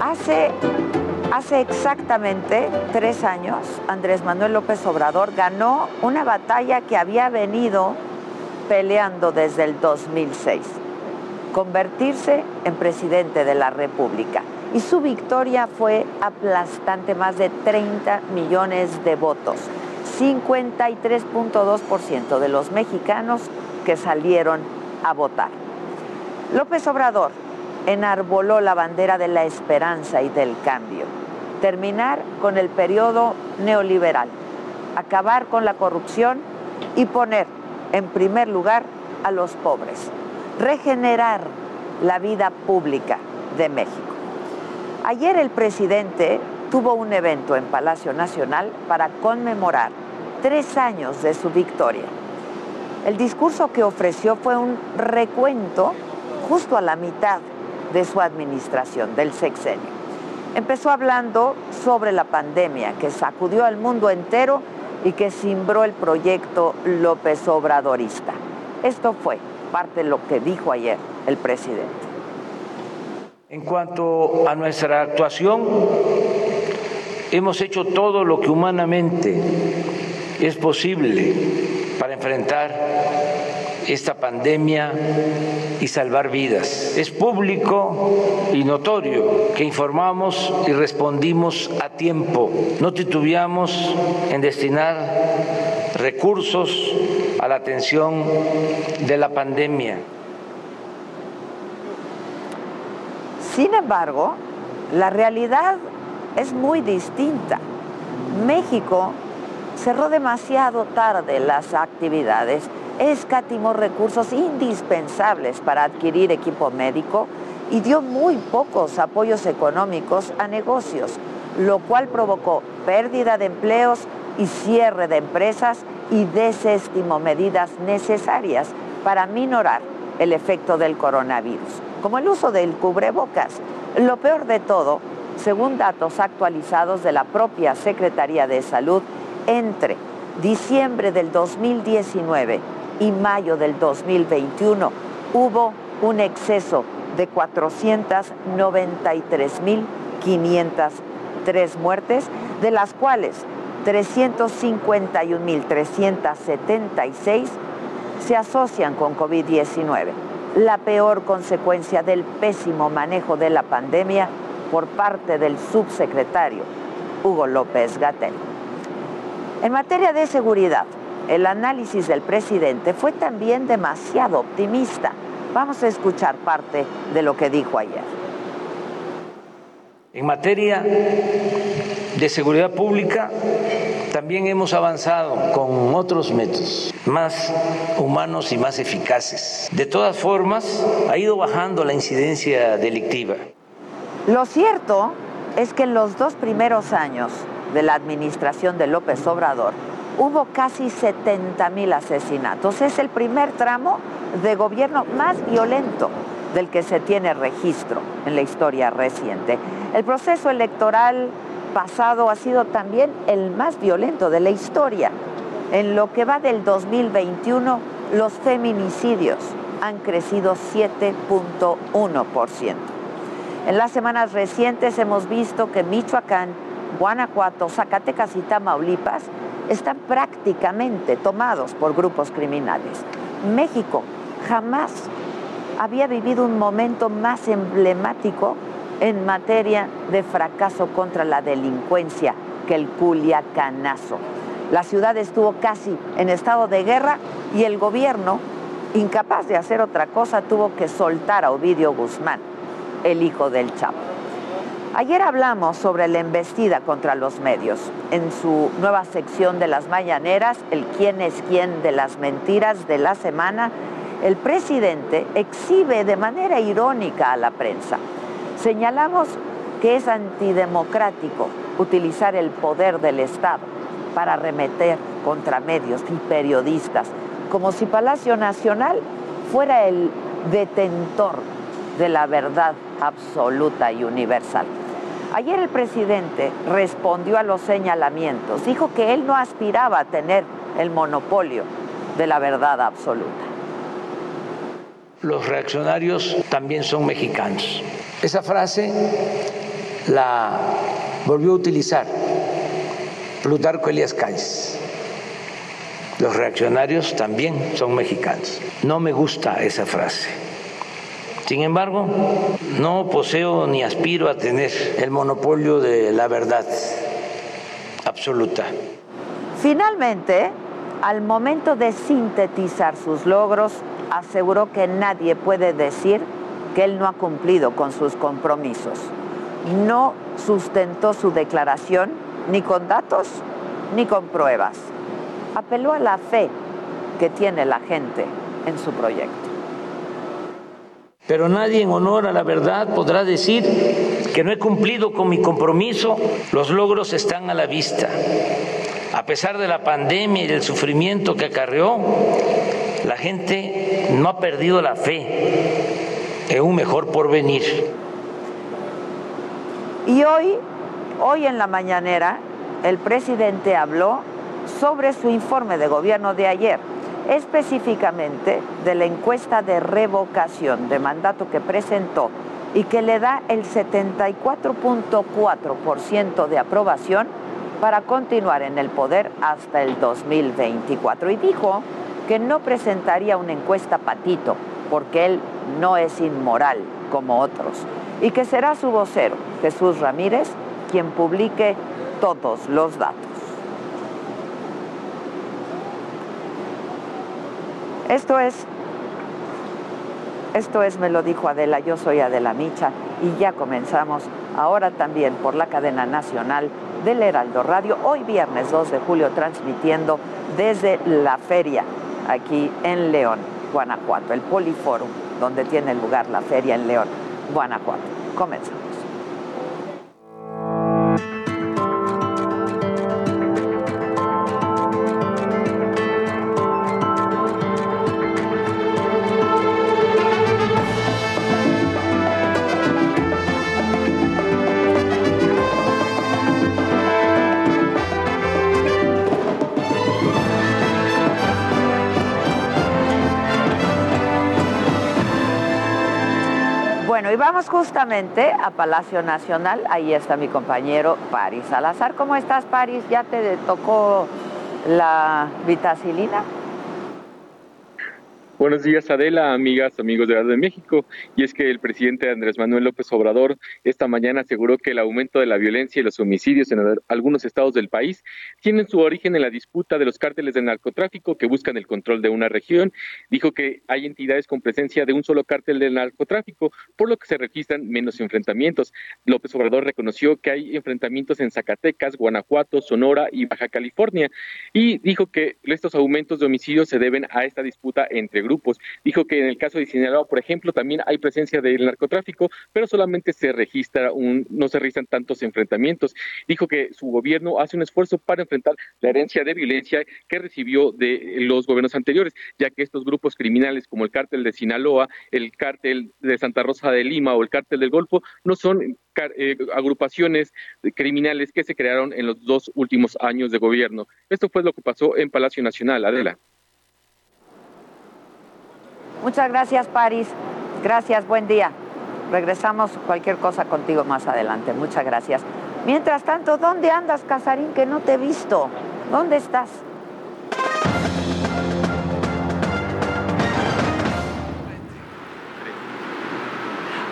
Hace, hace exactamente tres años, Andrés Manuel López Obrador ganó una batalla que había venido peleando desde el 2006, convertirse en presidente de la República. Y su victoria fue aplastante, más de 30 millones de votos, 53.2% de los mexicanos que salieron a votar. López Obrador enarboló la bandera de la esperanza y del cambio, terminar con el periodo neoliberal, acabar con la corrupción y poner en primer lugar a los pobres, regenerar la vida pública de México. Ayer el presidente tuvo un evento en Palacio Nacional para conmemorar tres años de su victoria. El discurso que ofreció fue un recuento justo a la mitad de su administración, del sexenio. Empezó hablando sobre la pandemia que sacudió al mundo entero y que cimbró el proyecto López Obradorista. Esto fue parte de lo que dijo ayer el presidente. En cuanto a nuestra actuación, hemos hecho todo lo que humanamente es posible para enfrentar esta pandemia y salvar vidas. Es público y notorio que informamos y respondimos a tiempo. No titubeamos en destinar recursos a la atención de la pandemia. Sin embargo, la realidad es muy distinta. México cerró demasiado tarde las actividades, escatimó recursos indispensables para adquirir equipo médico y dio muy pocos apoyos económicos a negocios, lo cual provocó pérdida de empleos y cierre de empresas y desestimó medidas necesarias para minorar el efecto del coronavirus como el uso del cubrebocas. Lo peor de todo, según datos actualizados de la propia Secretaría de Salud, entre diciembre del 2019 y mayo del 2021 hubo un exceso de 493.503 muertes, de las cuales 351.376 se asocian con COVID-19 la peor consecuencia del pésimo manejo de la pandemia por parte del subsecretario Hugo López Gatel. En materia de seguridad, el análisis del presidente fue también demasiado optimista. Vamos a escuchar parte de lo que dijo ayer. En materia de seguridad pública, también hemos avanzado con otros métodos más humanos y más eficaces. De todas formas, ha ido bajando la incidencia delictiva. Lo cierto es que en los dos primeros años de la administración de López Obrador hubo casi 70 mil asesinatos. Es el primer tramo de gobierno más violento del que se tiene registro en la historia reciente. El proceso electoral pasado ha sido también el más violento de la historia. En lo que va del 2021, los feminicidios han crecido 7.1%. En las semanas recientes hemos visto que Michoacán, Guanajuato, Zacatecas y Tamaulipas están prácticamente tomados por grupos criminales. México jamás había vivido un momento más emblemático en materia de fracaso contra la delincuencia que el Culiacanazo. La ciudad estuvo casi en estado de guerra y el gobierno, incapaz de hacer otra cosa, tuvo que soltar a Ovidio Guzmán, el hijo del Chapo. Ayer hablamos sobre la embestida contra los medios. En su nueva sección de las mañaneras, el quién es quién de las mentiras de la semana, el presidente exhibe de manera irónica a la prensa. Señalamos que es antidemocrático utilizar el poder del Estado para remeter contra medios y periodistas, como si Palacio Nacional fuera el detentor de la verdad absoluta y universal. Ayer el presidente respondió a los señalamientos, dijo que él no aspiraba a tener el monopolio de la verdad absoluta. Los reaccionarios también son mexicanos. Esa frase la volvió a utilizar Plutarco Elías Calles. Los reaccionarios también son mexicanos. No me gusta esa frase. Sin embargo, no poseo ni aspiro a tener el monopolio de la verdad absoluta. Finalmente, al momento de sintetizar sus logros, aseguró que nadie puede decir que él no ha cumplido con sus compromisos. No sustentó su declaración ni con datos ni con pruebas. Apeló a la fe que tiene la gente en su proyecto. Pero nadie en honor a la verdad podrá decir que no he cumplido con mi compromiso. Los logros están a la vista. A pesar de la pandemia y del sufrimiento que acarreó, la gente no ha perdido la fe en un mejor porvenir. Y hoy, hoy en la mañanera, el presidente habló sobre su informe de gobierno de ayer específicamente de la encuesta de revocación de mandato que presentó y que le da el 74.4% de aprobación para continuar en el poder hasta el 2024. Y dijo que no presentaría una encuesta patito, porque él no es inmoral como otros, y que será su vocero, Jesús Ramírez, quien publique todos los datos. Esto es, esto es, me lo dijo Adela, yo soy Adela Micha y ya comenzamos ahora también por la cadena nacional del Heraldo Radio, hoy viernes 2 de julio transmitiendo desde la feria aquí en León, Guanajuato, el Poliforum, donde tiene lugar la feria en León, Guanajuato. Comenzamos. Y vamos justamente a Palacio Nacional. Ahí está mi compañero Paris Salazar. ¿Cómo estás, Paris? ¿Ya te tocó la vitacilina? Buenos días, Adela, amigas, amigos de de México. Y es que el presidente Andrés Manuel López Obrador esta mañana aseguró que el aumento de la violencia y los homicidios en algunos estados del país tienen su origen en la disputa de los cárteles de narcotráfico que buscan el control de una región. Dijo que hay entidades con presencia de un solo cártel del narcotráfico, por lo que se registran menos enfrentamientos. López Obrador reconoció que hay enfrentamientos en Zacatecas, Guanajuato, Sonora y Baja California. Y dijo que estos aumentos de homicidios se deben a esta disputa entre grupos. Dijo que en el caso de Sinaloa, por ejemplo, también hay presencia del narcotráfico, pero solamente se registra un, no se registran tantos enfrentamientos. Dijo que su gobierno hace un esfuerzo para enfrentar la herencia de violencia que recibió de los gobiernos anteriores, ya que estos grupos criminales como el cártel de Sinaloa, el cártel de Santa Rosa de Lima o el cártel del Golfo no son eh, agrupaciones criminales que se crearon en los dos últimos años de gobierno. Esto fue lo que pasó en Palacio Nacional, Adela. Muchas gracias, Paris. Gracias, buen día. Regresamos cualquier cosa contigo más adelante. Muchas gracias. Mientras tanto, ¿dónde andas, Casarín? Que no te he visto. ¿Dónde estás?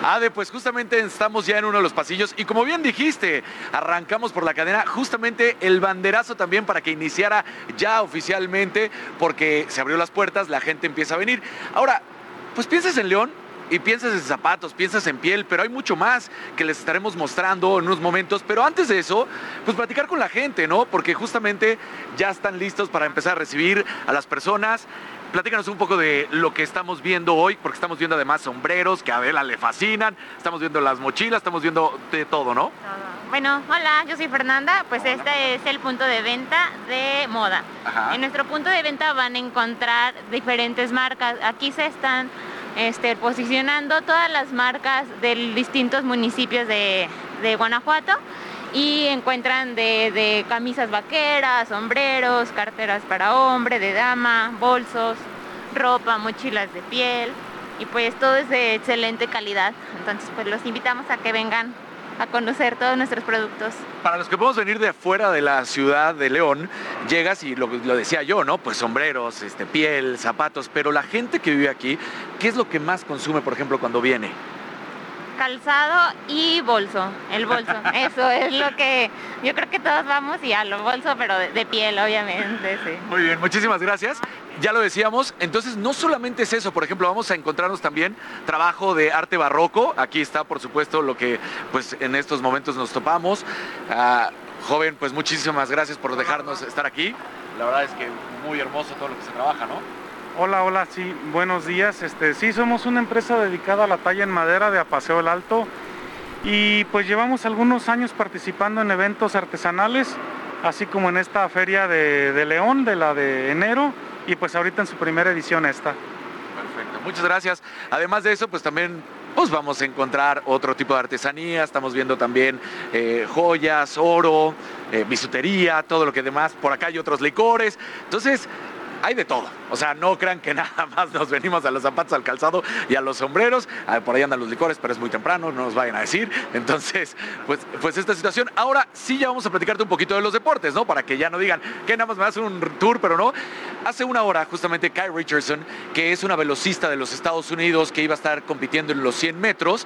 Ade, pues justamente estamos ya en uno de los pasillos y como bien dijiste, arrancamos por la cadena, justamente el banderazo también para que iniciara ya oficialmente, porque se abrió las puertas, la gente empieza a venir. Ahora, pues piensas en León y piensas en zapatos, piensas en piel, pero hay mucho más que les estaremos mostrando en unos momentos. Pero antes de eso, pues platicar con la gente, ¿no? Porque justamente ya están listos para empezar a recibir a las personas. Platícanos un poco de lo que estamos viendo hoy, porque estamos viendo además sombreros que a Adela le fascinan, estamos viendo las mochilas, estamos viendo de todo, ¿no? Bueno, hola, yo soy Fernanda, pues este es el punto de venta de moda. En nuestro punto de venta van a encontrar diferentes marcas. Aquí se están este, posicionando todas las marcas de distintos municipios de, Guanajuato y encuentran de, de, camisas vaqueras, sombreros, carteras para hombre, de dama, bolsos, ropa, mochilas de piel y pues todo es de excelente calidad. Entonces pues los invitamos a que vengan a conocer todos nuestros productos. Para los que podemos venir de afuera de la ciudad de León, llegas y lo, lo decía yo, ¿no? Pues sombreros, este, piel, zapatos, pero la gente que vive aquí, ¿qué es lo que más consume, por ejemplo, cuando viene? calzado y bolso, el bolso. Eso es lo que yo creo que todos vamos y a lo bolso, pero de, piel, obviamente, sí. Muy bien, muchísimas gracias. Ya lo decíamos, entonces no solamente es eso, por ejemplo, vamos a encontrarnos también trabajo de arte barroco. Aquí está, por supuesto, lo que pues en estos momentos nos topamos. Ah, joven, pues muchísimas gracias por dejarnos estar aquí. La verdad es que muy hermoso todo lo que se trabaja, ¿no? Hola, hola, sí, buenos días. Este, sí, somos una empresa dedicada a la talla en madera de Apaseo el Alto y pues llevamos algunos años participando en eventos artesanales, así como en esta feria de, León, de la de enero, y pues ahorita en su primera edición esta. Perfecto, muchas gracias. Además de eso, pues también pues vamos a encontrar otro tipo de artesanía, estamos viendo también eh, joyas, oro, eh, bisutería, todo lo que demás, por acá hay otros licores. Entonces, hay de todo. O sea, no crean que nada más nos venimos a los zapatos, al calzado y a los sombreros. Ah, por ahí andan los licores, pero es muy temprano, no nos vayan a decir. Entonces, pues, pues esta situación. Ahora sí ya vamos a platicarte un poquito de los deportes, ¿no? Para que ya no digan que nada más me hacen un tour, pero no. Hace una hora, justamente, Kai Richardson, que es una velocista de los Estados Unidos que iba a estar compitiendo en los 100 metros,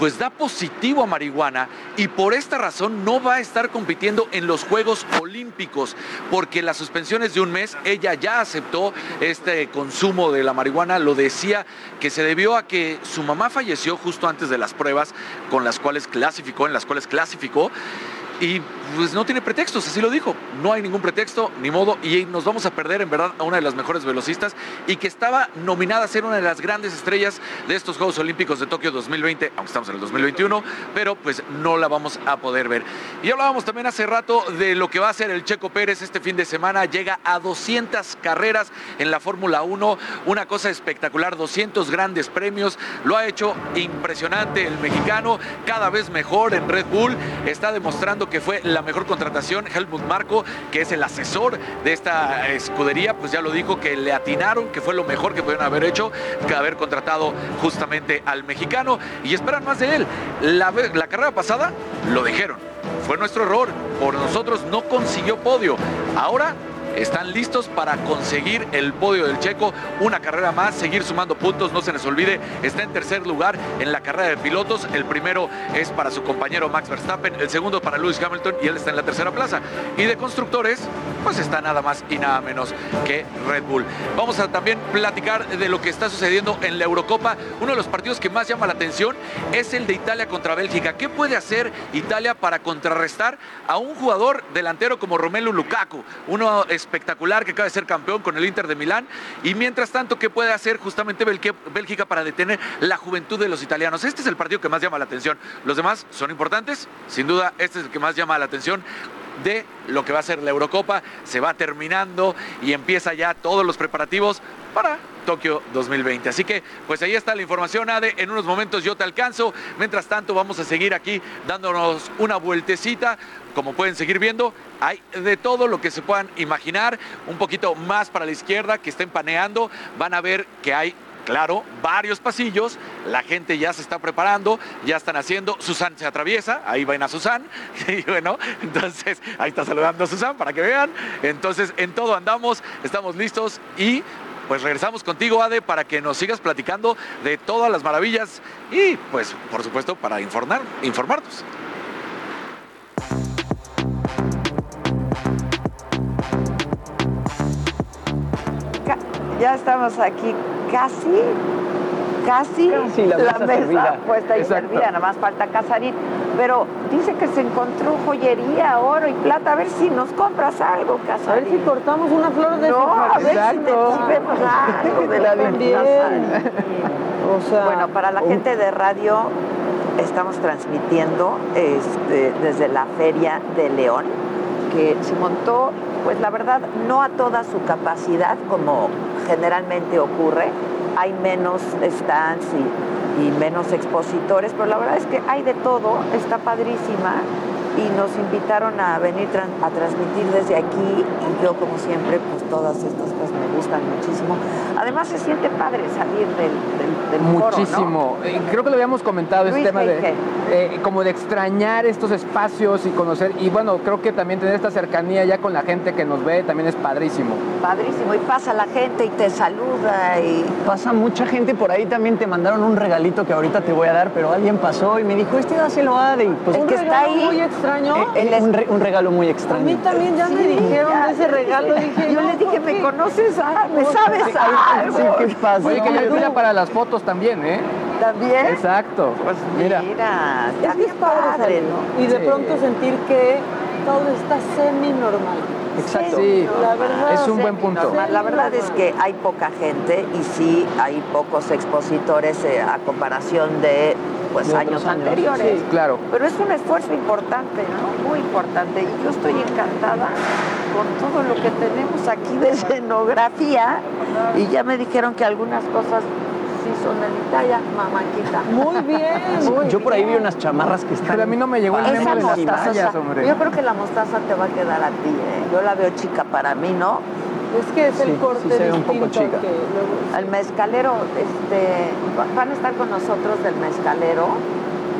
pues da positivo a marihuana y por esta razón no va a estar compitiendo en los Juegos Olímpicos, porque las suspensiones de un mes, ella ya hace aceptó este consumo de la marihuana, lo decía que se debió a que su mamá falleció justo antes de las pruebas con las cuales clasificó, en las cuales clasificó y pues no tiene pretextos, así lo dijo. No hay ningún pretexto, ni modo, y nos vamos a perder en verdad a una de las mejores velocistas y que estaba nominada a ser una de las grandes estrellas de estos Juegos Olímpicos de Tokio 2020, aunque estamos en el 2021, pero pues no la vamos a poder ver. Y hablábamos también hace rato de lo que va a hacer el Checo Pérez este fin de semana, llega a 200 carreras en la Fórmula 1, una cosa espectacular, 200 grandes premios, lo ha hecho impresionante el mexicano, cada vez mejor en Red Bull, está demostrando que fue la mejor contratación. Helmut Marco, que es el asesor de esta escudería, pues ya lo dijo que le atinaron, que fue lo mejor que pudieron haber hecho, que haber contratado justamente al mexicano y esperan más de él. La, la carrera pasada lo dijeron. Fue nuestro error. Por nosotros no consiguió podio. Ahora están listos para conseguir el podio del Checo, una carrera más, seguir sumando puntos, no se les olvide, está en tercer lugar en la carrera de pilotos, el primero es para su compañero Max Verstappen, el segundo para Lewis Hamilton y él está en la tercera plaza. Y de constructores, pues está nada más y nada menos que Red Bull. Vamos a también platicar de lo que está sucediendo en la Eurocopa. Uno de los partidos que más llama la atención es el de Italia contra Bélgica. ¿Qué puede hacer Italia para contrarrestar a un jugador delantero como Romelu Lukaku? Uno espectacular que acaba de ser campeón con el Inter de Milán. Y mientras tanto, ¿qué puede hacer justamente Bélgica para detener la juventud de los italianos? Este es el partido que más llama la atención. Los demás son importantes, sin duda, este es el que más llama la atención de lo que va a ser la Eurocopa. Se va terminando y empieza ya todos los preparativos para Tokio 2020. Así que, pues ahí está la información, Ade. En unos momentos yo te alcanzo. Mientras tanto, vamos a seguir aquí dándonos una vueltecita. Como pueden seguir viendo, hay de todo lo que se puedan imaginar. Un poquito más para la izquierda, que estén paneando. Van a ver que hay claro, varios pasillos, la gente ya se está preparando, ya están haciendo, Susan se atraviesa, ahí va a Susan, y bueno, entonces ahí está saludando a Susan para que vean, entonces en todo andamos, estamos listos y pues regresamos contigo, Ade, para que nos sigas platicando de todas las maravillas y, pues, por supuesto, para informar, informarnos. Ya estamos aquí casi casi, la, mesa, puesta y servida, nada más falta Casarín. Pero dice que se encontró joyería, oro y plata. A ver si nos compras algo, Casarín. A ver si cortamos una flor de No, a ver si vemos algo de la O sea, bueno, para la gente de radio estamos transmitiendo este, desde la Feria de León, que se montó, pues la verdad, no a toda su capacidad como generalmente ocurre, hay menos stands y, menos expositores, pero la verdad es que hay de todo, está padrísima y nos invitaron a venir a transmitir desde aquí y yo como siempre pues todas estas cosas me gustan muchísimo. Además se siente padre salir del, del, Muchísimo. Eh, creo que lo habíamos comentado, este tema de eh, como de extrañar estos espacios y conocer y bueno, creo que también tener esta cercanía ya con la gente que nos ve también es padrísimo. Padrísimo y pasa la gente y te saluda y pasa mucha gente por ahí también te mandaron un regalito que ahorita te voy a dar, pero alguien pasó y me dijo, "Este dáselo a Ade." Pues que está ahí es un, regalo muy extraño. A mí también ya me dijeron ese regalo. Dije, yo le dije, ¿me conoces? Ah, ¿me sabes? Ah, sí, ¿qué pasa? Oye, que mira para las fotos también, ¿eh? ¿También? Exacto. Pues mira. Mira, ya es, padre, ¿no? Y de pronto sentir que todo está semi-normal. Exacto. Sí, la verdad, es un buen punto. La verdad es que hay poca gente y sí hay pocos expositores eh, a comparación de pues años, anteriores. claro. Pero es un esfuerzo importante, ¿no? Muy importante. Y yo estoy encantada con todo lo que tenemos aquí de escenografía y ya me dijeron que algunas cosas sí son de mi talla, mamáquita. Muy bien. yo por ahí vi unas chamarras que están. Pero a mí no me llegó el memo de las tallas, hombre. Yo creo que la mostaza te va a quedar a ti, ¿eh? Yo la veo chica para mí, ¿no? Es que es el corte sí se ve un poco chica. El mezcalero, este, van a estar con nosotros del mezcalero.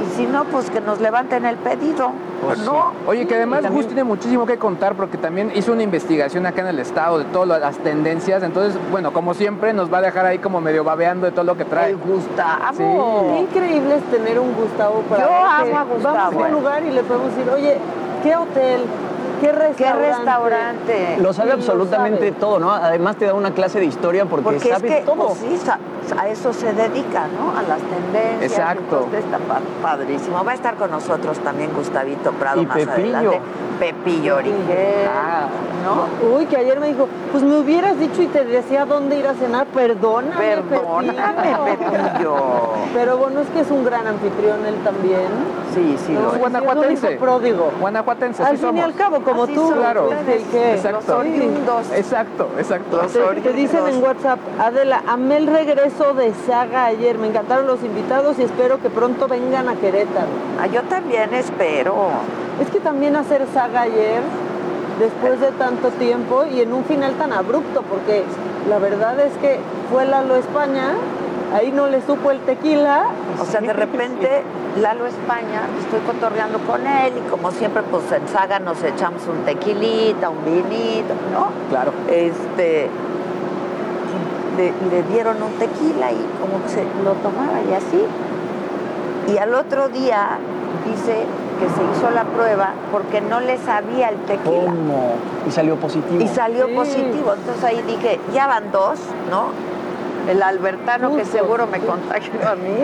Y si no, pues que nos levanten el pedido. Pues no. Oye, que además Gus tiene muchísimo que contar porque también hizo una investigación acá en el estado de todas las tendencias. Entonces, bueno, como siempre, nos va a dejar ahí como medio babeando de todo lo que trae. El Gustavo. Sí. Qué increíble es tener un Gustavo para Yo amo a Gustavo. Vamos a un lugar y le podemos decir, oye, ¿qué hotel? ¿Qué restaurante? Lo sabe absolutamente todo, ¿no? Además te da una clase de historia porque, sabe todo. Pues sí, a eso se dedica, ¿no? A las tendencias. Exacto. Está padrísimo. Va a estar con nosotros también Gustavito Prado y más Pepillo. adelante. Pepillo Origel. Ah, ¿no? Uy, que ayer me dijo, pues me hubieras dicho y te decía dónde ir a cenar. Perdóname, Perdóname, Pepillo. Pero bueno, es que es un gran anfitrión él también. Sí, sí. No, lo guanajuatense. Es pródigo. Guanajuatense, Al sí fin y al cabo, como Así tú. son Claro. ustedes, Exacto. Los oriundos. Exacto, exacto. Los Te, te dicen en WhatsApp, Adela, amé el regreso de Saga ayer, me encantaron los invitados y espero que pronto vengan a Querétaro. Ah, yo también espero. Es que también hacer Saga ayer, después de tanto tiempo y en un final tan abrupto, porque la verdad es que fue Lalo España, ahí no le supo el tequila. O sea, de repente Lalo España, estoy cotorreando con él y como siempre, pues en Saga nos echamos un tequilita, un vinito, ¿no? Claro. Este, le, dieron un tequila y como que se lo tomaba y así. Y al otro día dice que se hizo la prueba porque no le sabía el tequila. ¿Cómo? Y salió positivo. Y salió Sí. positivo. Entonces ahí dije, ya van dos, ¿no? El albertano que seguro me contagió a mí.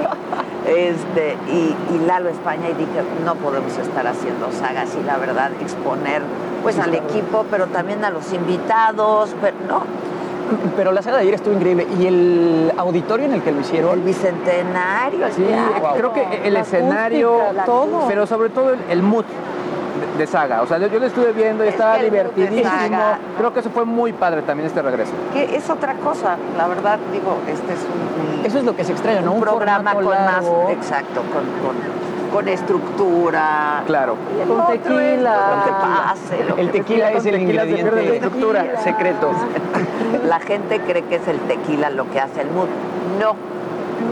Este, y, y Lalo España y dije, no podemos estar haciendo sagas y la verdad exponer pues al equipo, pero también a los invitados, pero no, Pero la saga de ayer estuvo increíble. ¿Y el auditorio en el que lo el hicieron? bicentenario, el Sí, teatro. creo que el La escenario, acústica, todo. pero sobre todo el, el mood de, de saga. O sea, yo, yo lo estuve viendo y Es estaba de divertidísimo. Creo que eso fue muy padre también este regreso. que es otra cosa, la verdad, digo, este es un, Eso es lo que se extraña, ¿no? un programa con largo. más, exacto, con, con, con estructura. Claro. El Con tequila. Pase, El tequila es el tequila ingrediente estructura. secreto. La gente cree que es el tequila lo que hace el mood. No.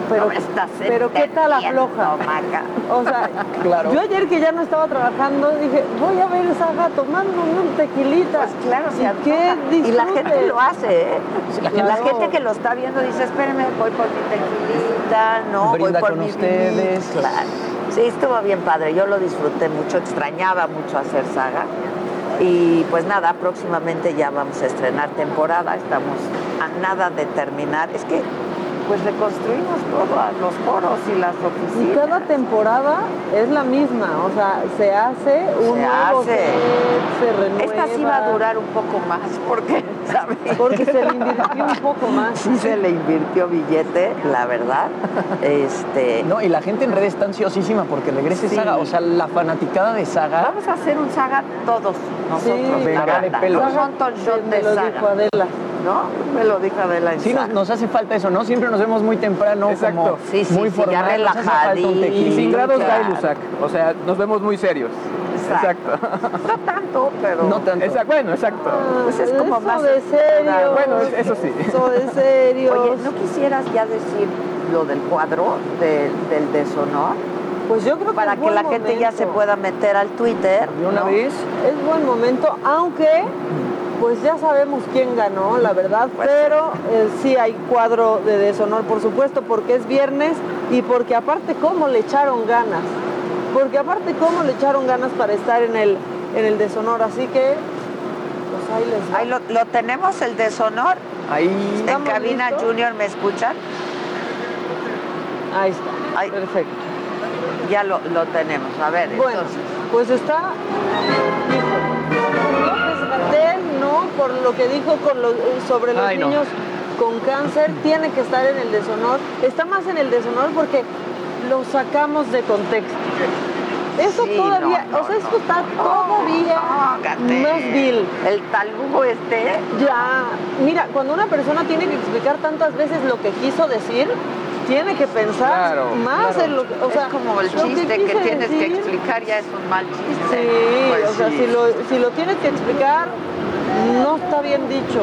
Pero- no estás pero ¿qué tal afloja? Maca. O sea, Claro. yo ayer que ya no estaba trabajando dije, voy a ver Saga tomándome un tequilita. Pues claro, se ¿Y antoja. qué Y la gente lo hace, ¿eh? la la, gente- que lo está viendo dice, espérenme, voy por mi tequilita, no, Brinda voy por con mi ustedes. vinito". Claro. Sí, estuvo bien padre, yo lo disfruté mucho, extrañaba mucho hacer saga. Y pues nada, próximamente ya vamos a estrenar temporada, estamos a nada de terminar. Es que pues reconstruimos todo, los foros y las oficinas. Y cada temporada es la misma, o sea, se hace un Se nuevo hace. set, se renueva. Esta sí va a durar un poco más porque, ¿sabes? Porque se le invirtió un poco más. Sí se le invirtió billete, la verdad. Este, No, y la gente en redes está ansiosísima porque regrese Sí. Saga. O sea, la fanaticada de Saga. Vamos a hacer un saga todos nosotros, Sí, la Saga de pelos. Un montón de lo saga, dijo Adela. ¿No? Me lo dijo Adela Sí, nos, nos hace falta eso, ¿no? Siempre nos vemos muy temprano, Exacto. como Sí, sí, muy sí, ya formal. un relajadito. Y sin grados claro. Gailusac. O sea, nos vemos muy serios. Exacto. No tanto, pero... No tanto. Bueno, exacto. Pues es como Eso más de serio. Bueno, es- eso sí. Eso de serio. Oye, ¿no quisieras ya decir lo del cuadro de- del deshonor? pues yo creo que Para es que buen la gente ya se pueda meter al Twitter. De una ¿no? vez. Es buen momento, aunque pues ya sabemos quién ganó, la verdad, pero eh, sí hay cuadro de deshonor, por supuesto, porque es viernes y porque aparte cómo le echaron ganas, porque aparte cómo le echaron ganas para estar en el, en el deshonor, así que pues ahí les va. Ahí lo, lo tenemos, el deshonor. Ahí. En ¿Estamos cabina listos? Junior, ¿me escuchan? Ahí está, Ahí. perfecto. Ya lo, lo tenemos. A ver, Bueno, entonces. pues está López ¿no? Por lo que dijo con los- sobre los Ay, no. niños con cáncer, tiene que estar en el deshonor. Está más en el deshonor porque lo sacamos de contexto. Eso Sí, todavía, no, no, o sea, esto está todavía más vil. El talugo este. Ya, mira, cuando una persona tiene que explicar tantas veces lo que quiso decir, tiene que pensar Claro, más claro. en lo que, o sea, es como el chiste que, tienes que explicar, ya es un mal chiste. Sí, Pues o sea, sí. si, lo, si lo tienes que explicar, no está bien dicho,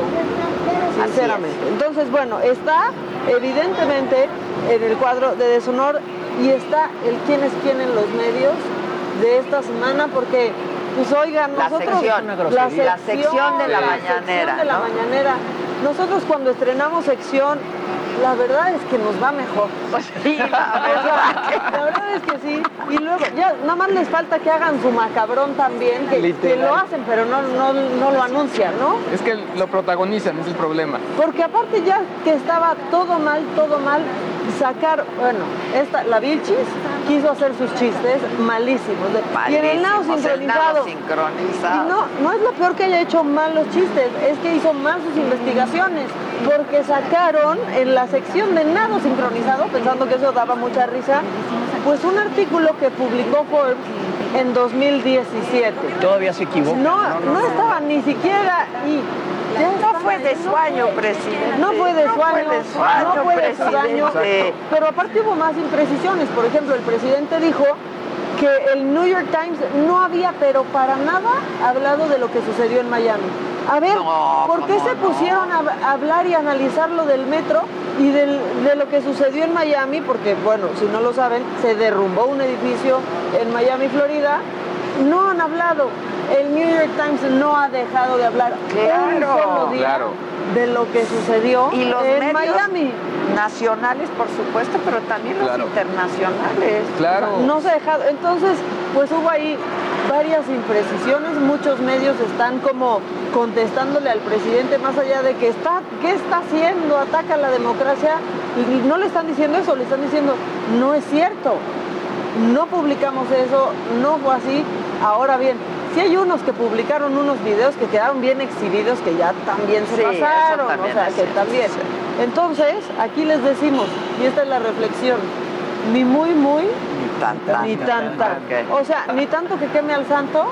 sinceramente. Entonces, bueno, está evidentemente en el cuadro de deshonor y está el quién es quién en los medios de esta semana, porque, pues oigan, La nosotros... sección. La sección de la la mañanera, sección de la ¿no? mañanera. Nosotros cuando estrenamos sección, la verdad es que nos va mejor. Sí, la verdad. La verdad es que sí. Y luego, ya nada más les falta que hagan su macabrón también, que, que lo hacen, pero no, no, no lo anuncian, ¿no? Es que lo protagonizan, es el problema. Porque aparte ya que estaba todo mal, todo mal, sacar, bueno, esta, la Vilchis quiso hacer sus chistes malísimos. de- y en el nado sincronizado. sincronizado. Y no, no es lo peor que haya hecho mal los chistes, es que hizo mal sus investigaciones, porque sacaron en la sección de nado sincronizado, pensando que eso daba mucha risa, pues un artículo que publicó Forbes en 2017. Todavía se equivoca. No, no estaba ni siquiera y No fue de ¿no? sueño, presidente. No fue de su No fue año, de su año, no fue de su año, presidente. pero aparte hubo más imprecisiones. Por ejemplo, el presidente dijo que el New York Times no había, pero para nada, hablado de lo que sucedió en Miami. A ver, No, ¿por qué ¿cómo se pusieron a a hablar y analizar lo del metro y del- de lo que sucedió en Miami? Porque, bueno, si no lo saben, se derrumbó un edificio en Miami, Florida. No han hablado. El New York Times no ha dejado de hablar un Claro, solo día claro. de lo que sucedió Y los en medios Miami. nacionales, por supuesto, pero también los internacionales. Claro. No se ha dejado. Entonces, pues hubo ahí varias imprecisiones. Muchos medios están como contestándole al presidente más allá de que está, ¿qué está haciendo? Ataca la democracia. Y no le están diciendo eso, le están diciendo, no es cierto. No publicamos eso, no fue así. Ahora bien, sí hay unos que publicaron unos videos que quedaron bien exhibidos que ya también se Sí, pasaron, también o sea, que también. sí. Entonces, aquí les decimos, y esta es la reflexión, ni muy, muy, Ni tan, tan, ni tan, tan. Ok. O sea, ni tanto que queme al santo,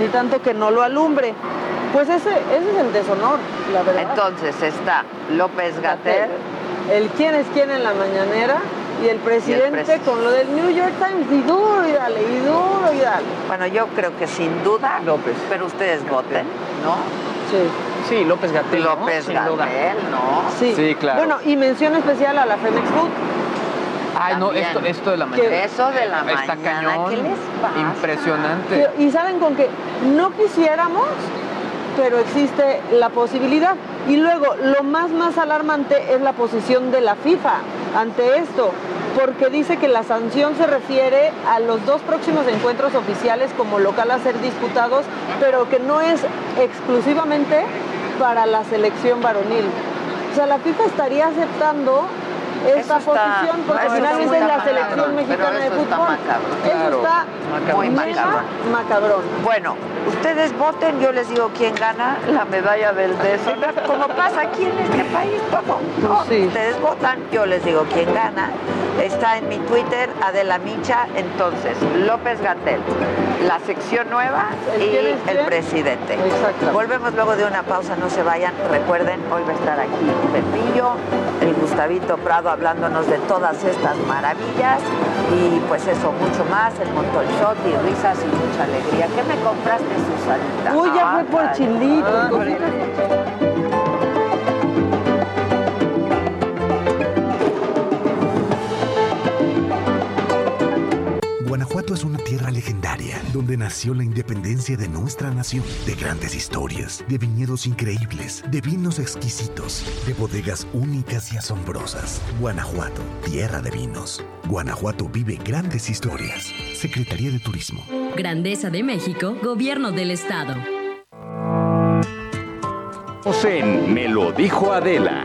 ni tanto que no lo alumbre. Pues ese, ese es el deshonor, la verdad. Entonces está López Gatel. El quién es quién en la mañanera y el presidente presi- con lo del New York Times y duro y dale, y duro y dale. Bueno, yo creo que sin duda, López. pero ustedes voten, ¿no? Sí. Sí, López Gatel. ¿no? López duda. Gatel, ¿no? Sí. Sí, claro. Bueno, y mención especial a la Femex Food. Ay, no, esto, esto de la mañana. Eso de la Está mañana, cañón. ¿qué les pasa? Impresionante. Y saben con que no quisiéramos, pero existe la posibilidad. Y luego, lo más, más alarmante es la posición de la FIFA ante esto, porque dice que la sanción se refiere a los dos próximos encuentros oficiales como local a ser disputados, pero que no es exclusivamente para la selección varonil. O sea, la FIFA estaría aceptando esta posición porque finalmente es la selección mexicana de fútbol. Eso está muy macabrón. macabrón. Bueno, ustedes voten, yo les digo quién gana la medalla del deshonor, como pasa aquí en este país. ¿no? Ustedes votan, yo les digo quién gana. Está en mi Twitter, Adela Micha, entonces, López Gatel, la sección nueva ¿El y el presidente. Exacto. Volvemos luego de una pausa, no se vayan. Recuerden, hoy va a estar aquí Pepillo, el Gustavito Prado hablándonos de todas estas maravillas y pues eso, mucho más, el montón shot y risas y mucha alegría. ¿Qué me compraste, Susanita? Uy, ya fue por Ándale. chilitos, Guanajuato es una tierra legendaria donde nació la independencia de nuestra nación, de grandes historias, de viñedos increíbles, de vinos exquisitos, de bodegas únicas y asombrosas. Guanajuato, tierra de vinos. Guanajuato vive grandes historias. Secretaría de Turismo. Grandeza de México, Gobierno del Estado. en Me lo dijo Adela.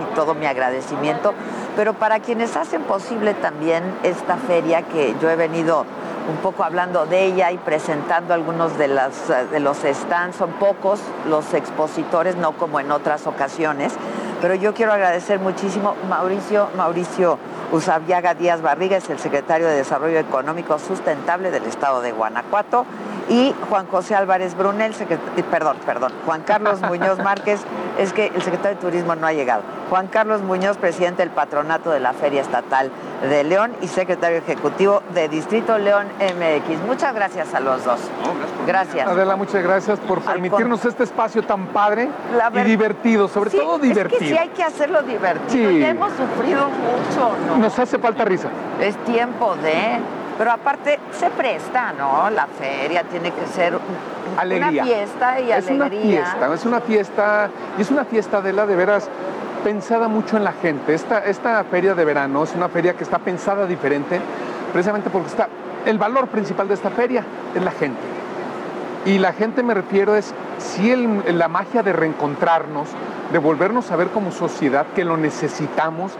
Y todo mi agradecimiento, pero para quienes hacen posible también esta feria que yo he venido un poco hablando de ella y presentando algunos de, las, de los stands, son pocos los expositores, no como en otras ocasiones, pero yo quiero agradecer muchísimo Mauricio, Mauricio Usabiaga Díaz Barriga, es el secretario de Desarrollo Económico Sustentable del Estado de Guanajuato, y Juan José Álvarez Brunel, eh, perdón, perdón, Juan Carlos Muñoz Márquez, es que el secretario de Turismo no ha llegado. Juan Carlos Muñoz, presidente del patronato de la Feria Estatal de León y secretario ejecutivo de Distrito León MX. Muchas gracias a los dos. Gracias. Adela, muchas gracias por permitirnos este espacio tan padre La y ver- divertido, sobre Sí, todo Es que divertido. sí hay que hacerlo divertido. Sí. Ya hemos sufrido mucho, ¿no? Nos hace falta risa. Es tiempo de... Pero aparte se presta, ¿no? La feria tiene que ser Alegría. una fiesta y es alegría. una fiesta, es una fiesta, y es una fiesta de la de veras pensada mucho en la gente. Esta, esta feria de verano es una feria que está pensada diferente, precisamente porque está, el valor principal de esta feria es la gente. Y la gente me refiero es sí el- la magia de reencontrarnos, de volvernos a ver como sociedad, que lo necesitamos,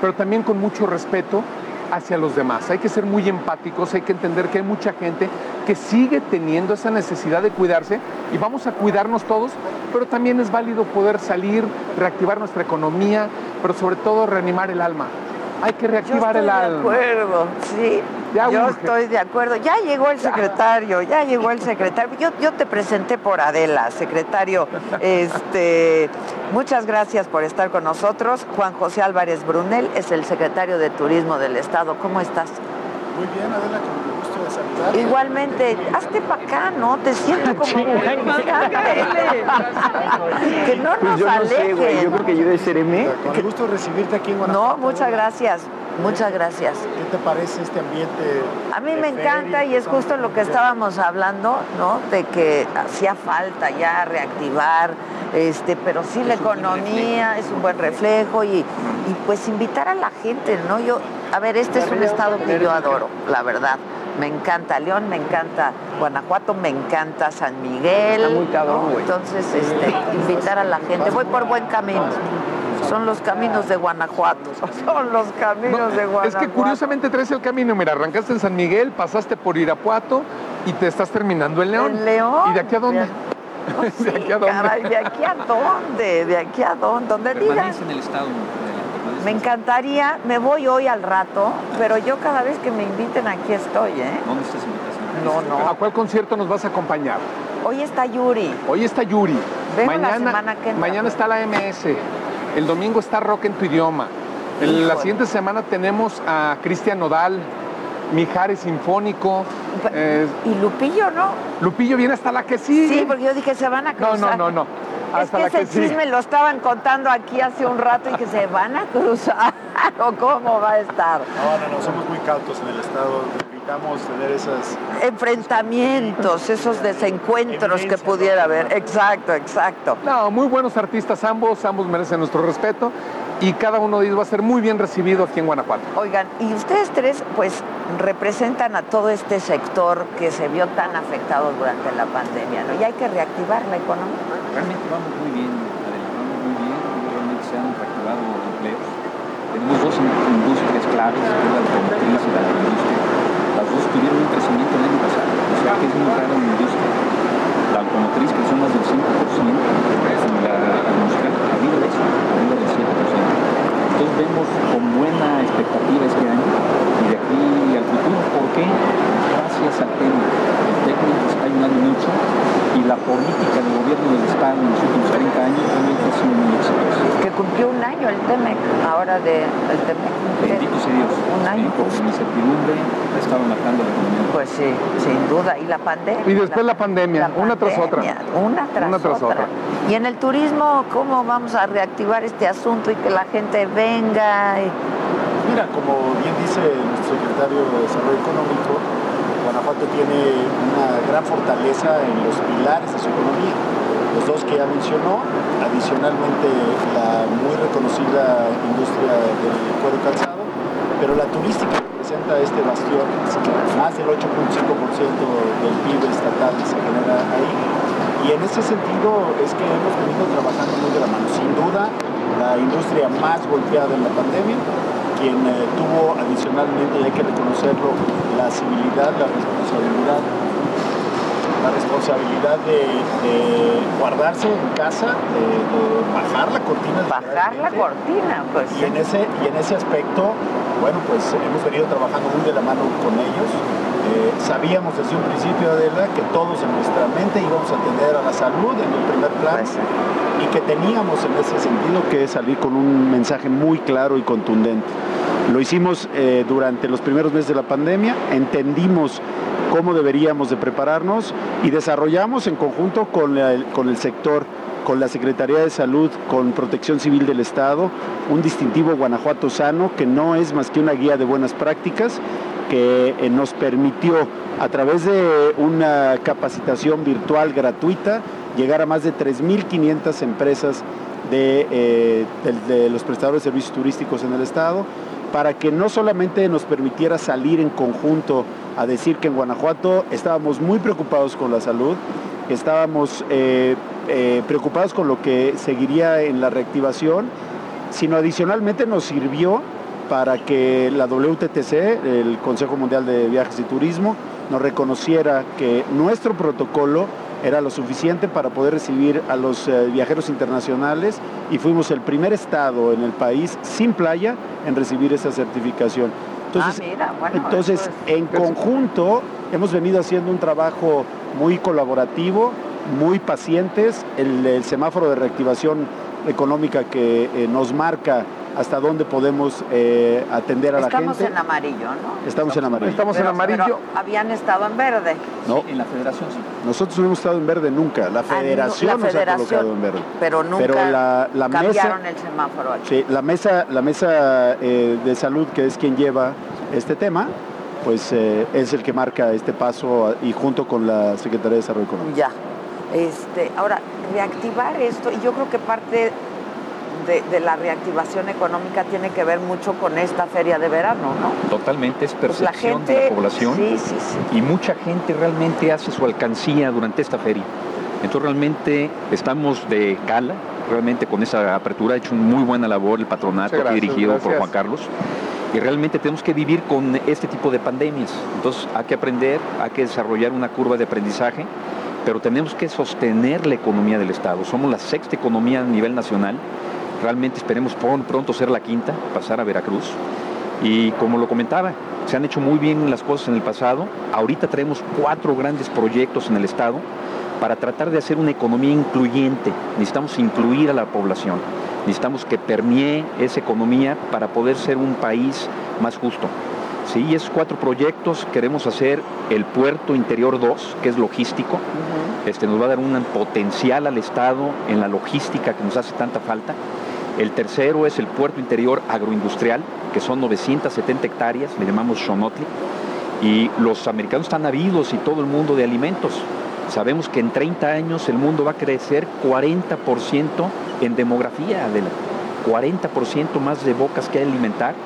pero también con mucho respeto hacia los demás. Hay que ser muy empáticos, hay que entender que hay mucha gente que sigue teniendo esa necesidad de cuidarse y vamos a cuidarnos todos, pero también es válido poder salir, reactivar nuestra economía, pero sobre todo reanimar el alma. Hay que reactivar el de alma. acuerdo, sí. Ya yo urge. estoy de acuerdo. Ya llegó el secretario, ya llegó el secretario. Yo, yo te presenté por Adela, secretario. Este, muchas gracias por estar con nosotros. Juan José Álvarez Brunel es el secretario de Turismo del Estado. ¿Cómo estás? Muy bien, Adela, con el gusto de saludar. Igualmente, hazte para acá, ¿no? Te siento como Que no nos Pues yo no sé, güey. Yo creo que yo de sereme. Con el gusto de recibirte aquí en No, Guanajuato. muchas Adela. gracias. Muchas gracias. ¿Qué te parece este ambiente? A mí me encanta y es justo lo que estábamos hablando, ¿no? De que hacía falta ya reactivar, este, pero sí la economía es un buen reflejo y, y pues invitar a la gente, ¿no? Yo, a ver, este es un estado que yo adoro, la verdad. Me encanta León, me encanta Guanajuato, me encanta San Miguel. Está muy cabrón, ¿no? Entonces, este, invitar a la gente. Voy por buen camino. Son los caminos de Guanajuato. Son los caminos de Guanajuato. Es que curiosamente traes el camino, mira, arrancaste en San Miguel, pasaste por Irapuato y te estás terminando en León. En León. ¿Y de aquí a dónde? ¿De sí, aquí a dónde? caray, ¿de aquí a dónde? ¿De aquí a dónde? Permanece en el estado. Me encantaría, me voy hoy al rato, pero yo cada vez que me inviten aquí estoy, ¿eh? ¿Dónde está esa invitación? No, no. ¿A cuál concierto nos vas a acompañar? Hoy está Yuri. Hoy está Yuri. Vengo la mañana, semana que entra. mañana está la MS. El domingo está Rock en tu idioma. En la Híjole. siguiente semana tenemos a Cristian Nodal. Mijares Sinfónico. eh, Y Lupillo, ¿no? Lupillo viene hasta la que sí. Sí, porque yo dije, se van a No, cruzar. no, no, no. Es Hasta que la ese que sí. chisme lo estaban contando aquí hace un rato y que se van a cruzar. ¿O cómo va a estar? No, no, no, somos muy cautos en el Estado. Evitamos tener esas... Enfrentamientos, esos desencuentros que pudiera haber. Exacto, exacto. No, muy buenos artistas ambos, ambos merecen nuestro respeto y cada uno de ellos va a ser muy bien recibido aquí en Guanajuato. Oigan, y ustedes tres, pues, representan a todo este sector que se vio tan afectado durante la pandemia, ¿no? Y hay que reactivar la economía. Realmente vamos muy bien, Adela, vamos muy bien, realmente se han reactivado empleos. Tenemos dos in- industrias claves, que es la automotriz y la tuvieron un crecimiento el año pasado, o sea que es muy raro en la industria. La automotriz creció más del 5%, y la industrial arriba del 7%. Entonces vemos con buena expectativa este año y de aquí al futuro. ¿Por qué? Gracias al tema. El técnico está ayudando mucho la política del gobierno del Estado en los últimos 30 años realmente ha sido muy exitosa. Que cumplió un año el TEMEC, ahora de, el TEMEC. Bendito sea Dios. Un año. Porque la incertidumbre ha estado matando la economía. Pues sí, sin duda. Y la pandemia. Y después la pandemia, una tras otra. Una tras, Una tras otra. otra. Y en el turismo, ¿cómo vamos a reactivar este asunto y que la gente venga? y- Mira, como bien dice nuestro secretario de Desarrollo Económico, Guanajuato tiene una gran fortaleza en los pilares de su economía. Los dos que ya mencionó, adicionalmente la muy reconocida industria del cuero calzado, pero la turística representa este bastión, más del 8.5% del PIB estatal se genera ahí. Y en ese sentido es que hemos venido trabajando muy de la mano. Sin duda, la industria más golpeada en la pandemia, quien eh, tuvo adicionalmente, y hay que reconocerlo, la civilidad, la responsabilidad, la responsabilidad de, de guardarse en casa, de, de bajar la cortina. Bajar la cortina, pues. Y en, ese, y en ese aspecto, bueno, pues hemos venido trabajando muy de la mano con ellos. Eh, sabíamos desde un principio, Adela, que todos en nuestra mente íbamos a tener a la salud en el primer plan y que teníamos en ese sentido que salir con un mensaje muy claro y contundente. Lo hicimos eh, durante los primeros meses de la pandemia, entendimos cómo deberíamos de prepararnos y desarrollamos en conjunto con el, sector, con la Secretaría de Salud, con Protección Civil del Estado, un distintivo Guanajuato Sano que no es más que una guía de buenas prácticas que eh, nos permitió a través de una capacitación virtual gratuita llegar a más de 3.500 empresas eh, de los prestadores de servicios turísticos en el estado para que no solamente nos permitiera salir en conjunto a decir que en Guanajuato estábamos muy preocupados con la salud, estábamos eh, eh, preocupados con lo que seguiría en la reactivación, sino adicionalmente nos sirvió para que la WTTC, el Consejo Mundial de Viajes y Turismo, nos reconociera que nuestro protocolo era lo suficiente para poder recibir a los eh, viajeros internacionales y fuimos el primer estado en el país sin playa en recibir esa certificación. Entonces, ah, mira, bueno, entonces, es- en conjunto, hemos venido haciendo un trabajo muy colaborativo, muy pacientes. El, el semáforo de reactivación económica que eh, nos marca hasta dónde podemos eh, atender a la Estamos gente. en amarillo, ¿no? Estamos en amarillo. Estamos en amarillo. pero habían estado en verde. No, En la federación sí. nosotros no hemos estado en verde nunca. La Ah, federación la nos ha federación, colocado en verde. Pero nunca Pero la, la cambiaron mesa, el semáforo aquí. sí, la mesa, la mesa eh, de salud, que es quien lleva este tema, pues eh, es el que marca este paso y junto con la Secretaría de Desarrollo Económico. Ya. Este, ahora, reactivar esto, y yo creo que parte de, de la reactivación económica tiene que ver mucho con esta feria de verano, ¿no? Totalmente, es Pues la percepción de la población. Sí, sí, sí. Y mucha gente realmente hace su alcancía durante esta feria. Entonces realmente estamos de gala, realmente con esa apertura ha hecho una muy buena labor el patronato Muchas aquí gracias, dirigido por. Juan Carlos. Y realmente tenemos que vivir con este tipo de pandemias. Entonces hay que aprender, hay que desarrollar una curva de aprendizaje, pero tenemos que sostener la economía del Estado. Somos la sexta economía a nivel nacional. Realmente esperemos pron- pronto ser la quinta, pasar a Veracruz. Y como lo comentaba, se han hecho muy bien las cosas en el pasado. Ahorita traemos cuatro grandes proyectos en el Estado para tratar de hacer una economía incluyente. Necesitamos incluir a la población. Necesitamos que permee esa economía para poder ser un país más justo. Sí, esos cuatro proyectos queremos hacer el puerto interior 2, que es logístico. Este nos va a dar un potencial al Estado en la logística que nos hace tanta falta. El tercero es el puerto interior agroindustrial, que son 970 hectáreas, le llamamos Shonotli. Y los americanos están habidos y todo el mundo de alimentos. Sabemos que en 30 años el mundo va a crecer 40% en demografía, de 40% más de bocas que alimentar.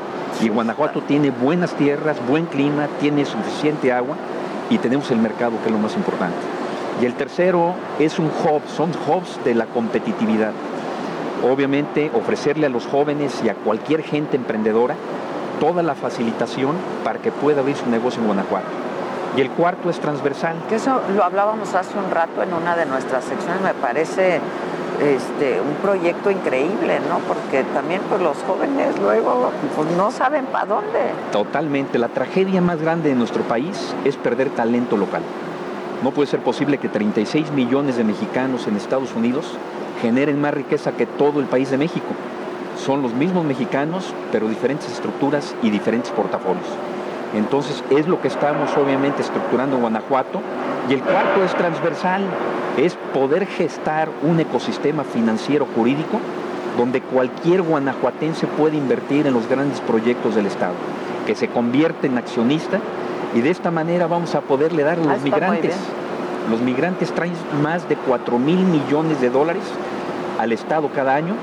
Y Guanajuato tiene buenas tierras, buen clima, tiene suficiente agua y tenemos el mercado, que es lo más importante. Y el tercero es un hub, son hubs de la competitividad. Obviamente ofrecerle a los jóvenes y a cualquier gente emprendedora toda la facilitación para que pueda abrir su negocio en Guanajuato. Y el cuarto es transversal. Que eso lo hablábamos hace un rato en una de nuestras secciones, me parece este, un proyecto increíble, ¿no? Porque también pues, los jóvenes luego pues, no saben para dónde. Totalmente. La tragedia más grande de nuestro país es perder talento local. No puede ser posible que 36 millones de mexicanos en Estados Unidos generen más riqueza que todo el país de México. Son los mismos mexicanos, pero diferentes estructuras y diferentes portafolios. Entonces es lo que estamos obviamente estructurando en Guanajuato. Y el cuarto es transversal, es poder gestar un ecosistema financiero jurídico donde cualquier guanajuatense puede invertir en los grandes proyectos del Estado, que se convierte en accionista y de esta manera vamos a poderle dar a los Ah, migrantes. Los migrantes traen más de 4 mil millones de dólares al Estado cada año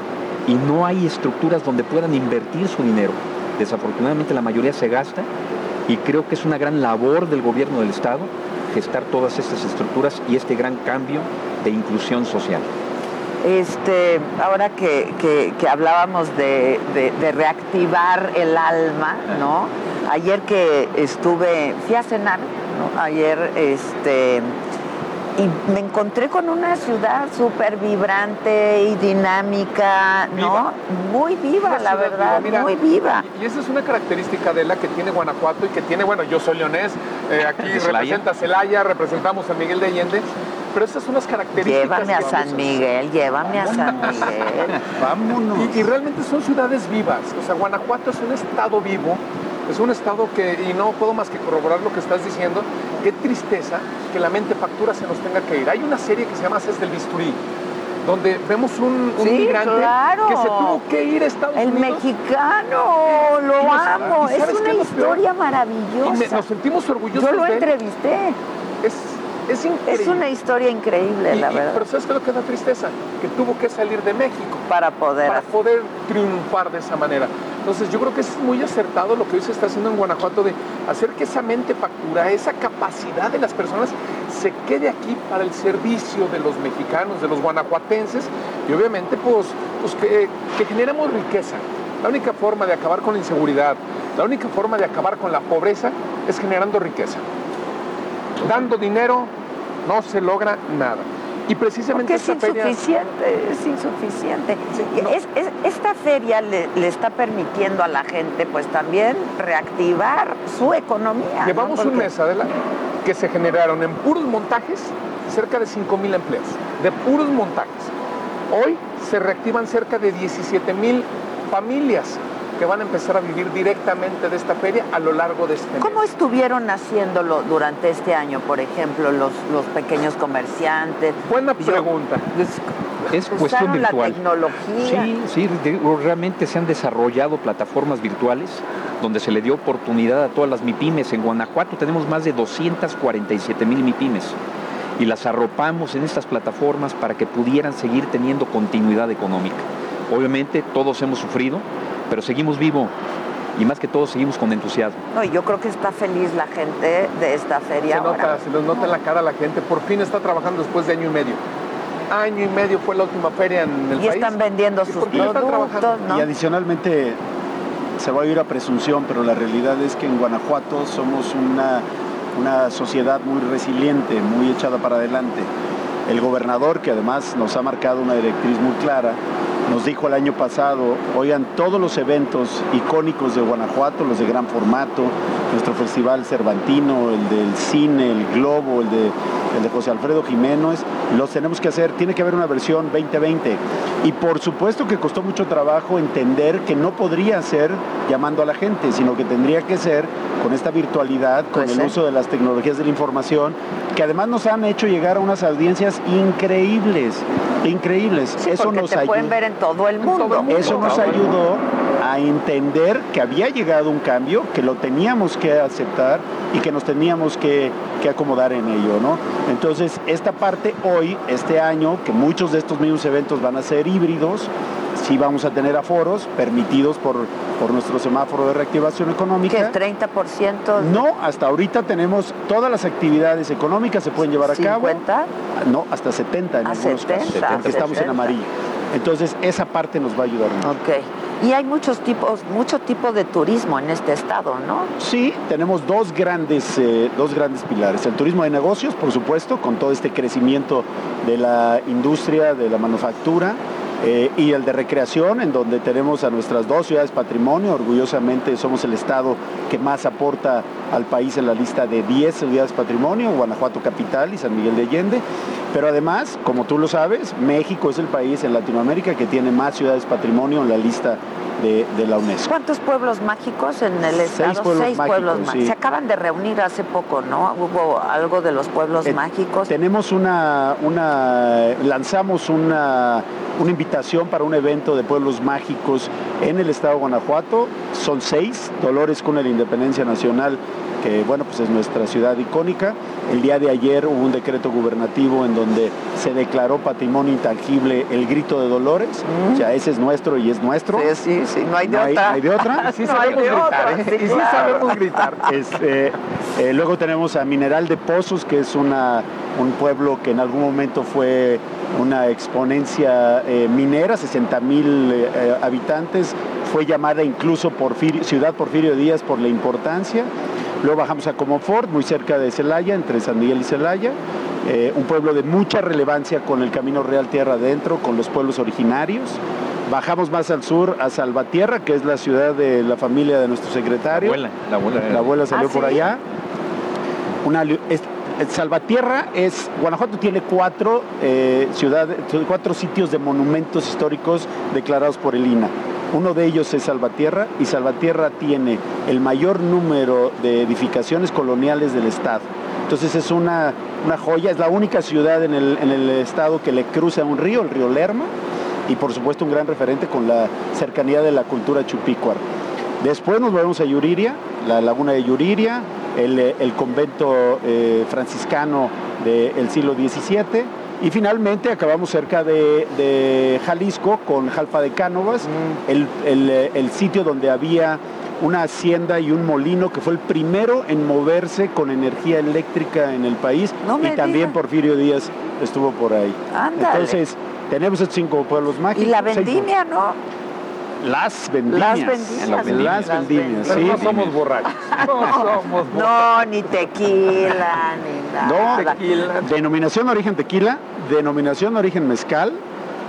y no hay estructuras donde puedan invertir su dinero. Desafortunadamente la mayoría se gasta y creo que es una gran labor del gobierno del Estado gestar todas estas estructuras y este gran cambio de inclusión social. Este, ahora que, que- hablábamos de, de- de reactivar el alma, ¿no? Ayer que estuve, fui a cenar, ¿no? Ayer, este, y me encontré con una ciudad súper vibrante y dinámica, ¿no? Muy viva, Una la verdad, viva, mira, muy viva. Y, y esa es una característica de la que tiene Guanajuato y que tiene, bueno, yo soy leonés, eh, aquí representa Celaya, representamos a Miguel de Allende, pero esas son las características. Llévame a que San Miguel, llévame a San Miguel. Vámonos. Y, y realmente son ciudades vivas. O sea, Guanajuato es un estado vivo, es un estado que, y no puedo más que corroborar lo que estás diciendo, qué tristeza que la mente factura se nos tenga que ir. Hay una serie que se llama Cés del Bisturí, donde vemos un, un Sí, migrante claro. que se tuvo que ir a Estados El Unidos. mexicano, lo nos- amo, ¿y es una es historia Y me- maravillosa. nos sentimos orgullosos Yo lo de él. entrevisté. Es, es increíble. Es una historia increíble, Y- la y- verdad. pero ¿sabes qué es lo que da tristeza? Que tuvo que salir de México. Para poder Para poder triunfar de esa manera. Entonces yo creo que es muy acertado lo que hoy se está haciendo en Guanajuato de hacer que esa mente factura, esa capacidad de las personas se quede aquí para el servicio de los mexicanos, de los guanajuatenses y obviamente pues, pues que, que generemos riqueza. La única forma de acabar con la inseguridad, la única forma de acabar con la pobreza es generando riqueza. Dando dinero no se logra nada. Y precisamente es esta feria... insuficiente, es insuficiente. Y es- es- esta feria le, le está permitiendo a la gente pues también reactivar su economía. ¿no? Llevamos un mes, Adela, que se generaron en puros montajes cerca de 5 mil empleos, de puros montajes. Hoy se reactivan cerca de 17 mil familias que van a empezar a vivir directamente de esta feria a lo largo de este mes. ¿Cómo estuvieron haciendo durante este año, por ejemplo, los, los pequeños comerciantes? Buena Yo- pregunta. Es cuestión Usaron la virtual. tecnología. Sí, sí, realmente se han desarrollado plataformas virtuales donde se le dio oportunidad a todas las MIPIMES. En Guanajuato tenemos más de 247 mil MIPIMES y las arropamos en estas plataformas para que pudieran seguir teniendo continuidad económica. Obviamente todos hemos sufrido, pero seguimos vivo y más que todo seguimos con entusiasmo. No, y yo creo que está feliz la gente de esta feria Se ahora. nota, se les nota en la cara la gente. Por fin está trabajando después de año y medio. Año y medio fue la última feria en el Y país. están vendiendo ¿Y sus productos. Y adicionalmente se va a ir a presunción, pero la realidad es que en Guanajuato somos una, una sociedad muy resiliente, muy echada para adelante. El gobernador, que además nos ha marcado una directriz muy clara, nos dijo el año pasado, oigan, todos los eventos icónicos de Guanajuato, los de gran formato, nuestro festival cervantino, el del cine, el globo, el de, el de José Alfredo Jiménez, los tenemos que hacer, tiene que haber una versión 2020. Y por supuesto que costó mucho trabajo entender que no podría ser llamando a la gente, sino que tendría que ser con esta virtualidad, con Pues el sí. uso de las tecnologías de la información, que además nos han hecho llegar a unas audiencias increíbles, increíbles. Sí, Eso nos te ayuda. pueden ver en todo el mundo. Eso nos ayudó a entender que había llegado un cambio, que lo teníamos que aceptar y que nos teníamos que, que acomodar en ello, ¿no? Entonces, esta parte hoy, este año, que muchos de estos mismos eventos van a ser híbridos, sí vamos a tener aforos permitidos por, por nuestro semáforo de reactivación económica. ¿Qué? ¿30%? No, hasta ahorita tenemos todas las actividades económicas se pueden llevar a cabo. ¿50? No, hasta 70 en ¿A algunos 70? casos, porque estamos en 70. amarillo. Entonces, esa parte nos va a ayudar mucho. Ok. Y hay muchos tipos, mucho tipo de turismo en este estado, ¿no? Sí, tenemos dos grandes, eh, dos grandes pilares. El turismo de negocios, por supuesto, con todo este crecimiento de la industria, de la manufactura, eh, y el de recreación, en donde tenemos a nuestras dos ciudades patrimonio. Orgullosamente somos el estado que más aporta al país en la lista de 10 ciudades patrimonio, Guanajuato capital y San Miguel de Allende. Pero además, como tú lo sabes, México es el país en Latinoamérica que tiene más ciudades patrimonio en la lista de, de la UNESCO. ¿Cuántos pueblos mágicos en el Seis estado? pueblos Seis mágicos, pueblos mágicos. sí. Se acaban de reunir hace poco, ¿no? Hubo algo de los pueblos Eh, mágicos. Tenemos una, una lanzamos una, una invitación para un evento de pueblos mágicos en el estado de Guanajuato. Son seis, Dolores Cuna de la Independencia Nacional, que bueno, pues es nuestra ciudad icónica. El día de ayer hubo un decreto gubernativo en donde se declaró patrimonio intangible el grito de Dolores. O sea, ese es nuestro y es nuestro. Sí, sí, sí, no hay de hay, otra. hay de otra. Sí No hay sabemos de gritar, otra, ¿eh? sí, Y sí claro. sabemos gritar. Este, eh, luego tenemos a Mineral de Pozos, que es una, un pueblo que en algún momento fue una exponencia eh, minera, 60 mil eh, habitantes. Fue llamada incluso Porfirio- Ciudad Porfirio Díaz por la importancia. Luego bajamos a Comofort, muy cerca de Celaya, entre San Miguel y Celaya. Eh, un pueblo de mucha relevancia con el Camino Real Tierra Adentro, con los pueblos originarios. Bajamos más al sur a Salvatierra, que es la ciudad de la familia de nuestro secretario. abuela, la abuela. La abuela salió Ah, por ¿sí? allá. Una, es- Salvatierra es, Guanajuato tiene cuatro, eh, ciudades, cuatro sitios de monumentos históricos declarados por el INA. Uno de ellos es Salvatierra y Salvatierra tiene el mayor número de edificaciones coloniales del estado. Entonces es una, una joya, es la única ciudad en el, en el estado que le cruza un río, el río Lerma, y por supuesto un gran referente con la cercanía de la cultura chupícuara. Después nos volvemos a Yuriria, la laguna de Yuriria, el, eh, el convento eh, franciscano del siglo XVII y finalmente acabamos cerca de, de Jalisco con Jalfa de Cánovas, el, el, eh, el sitio donde había una hacienda y un molino que fue el primero en moverse con energía eléctrica en el país No y también digas. Porfirio Díaz estuvo por ahí. Ándale. Entonces, tenemos estos cinco pueblos mágicos. Y la vendimia, ¿no? Las vendimias. Las vendimias. Las vendimias, Las vendimias. sí. Pero no somos borrachos. No, ni tequila, ni nada. No, denominación origen tequila, denominación origen mezcal,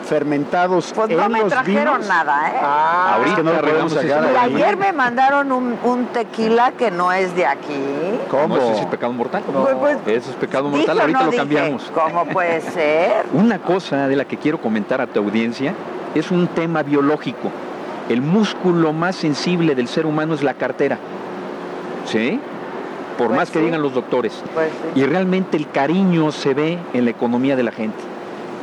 fermentados Pues en no me los trajeron vinos. nada, ¿eh? Ah, es que no lo podemos sacar Y ayer me mandaron un, un tequila que no es de aquí. ¿Cómo? ¿Eso es pecado mortal? Pues, pues, Eso es pecado Dijo, mortal, ahorita no lo dije, cambiamos. ¿Cómo puede ser? Una cosa de la que quiero comentar a tu audiencia es un tema biológico. El músculo más sensible del ser humano es la cartera. ¿Sí? Por Pues más que digan los doctores. Pues sí. Y realmente el cariño se ve en la economía de la gente.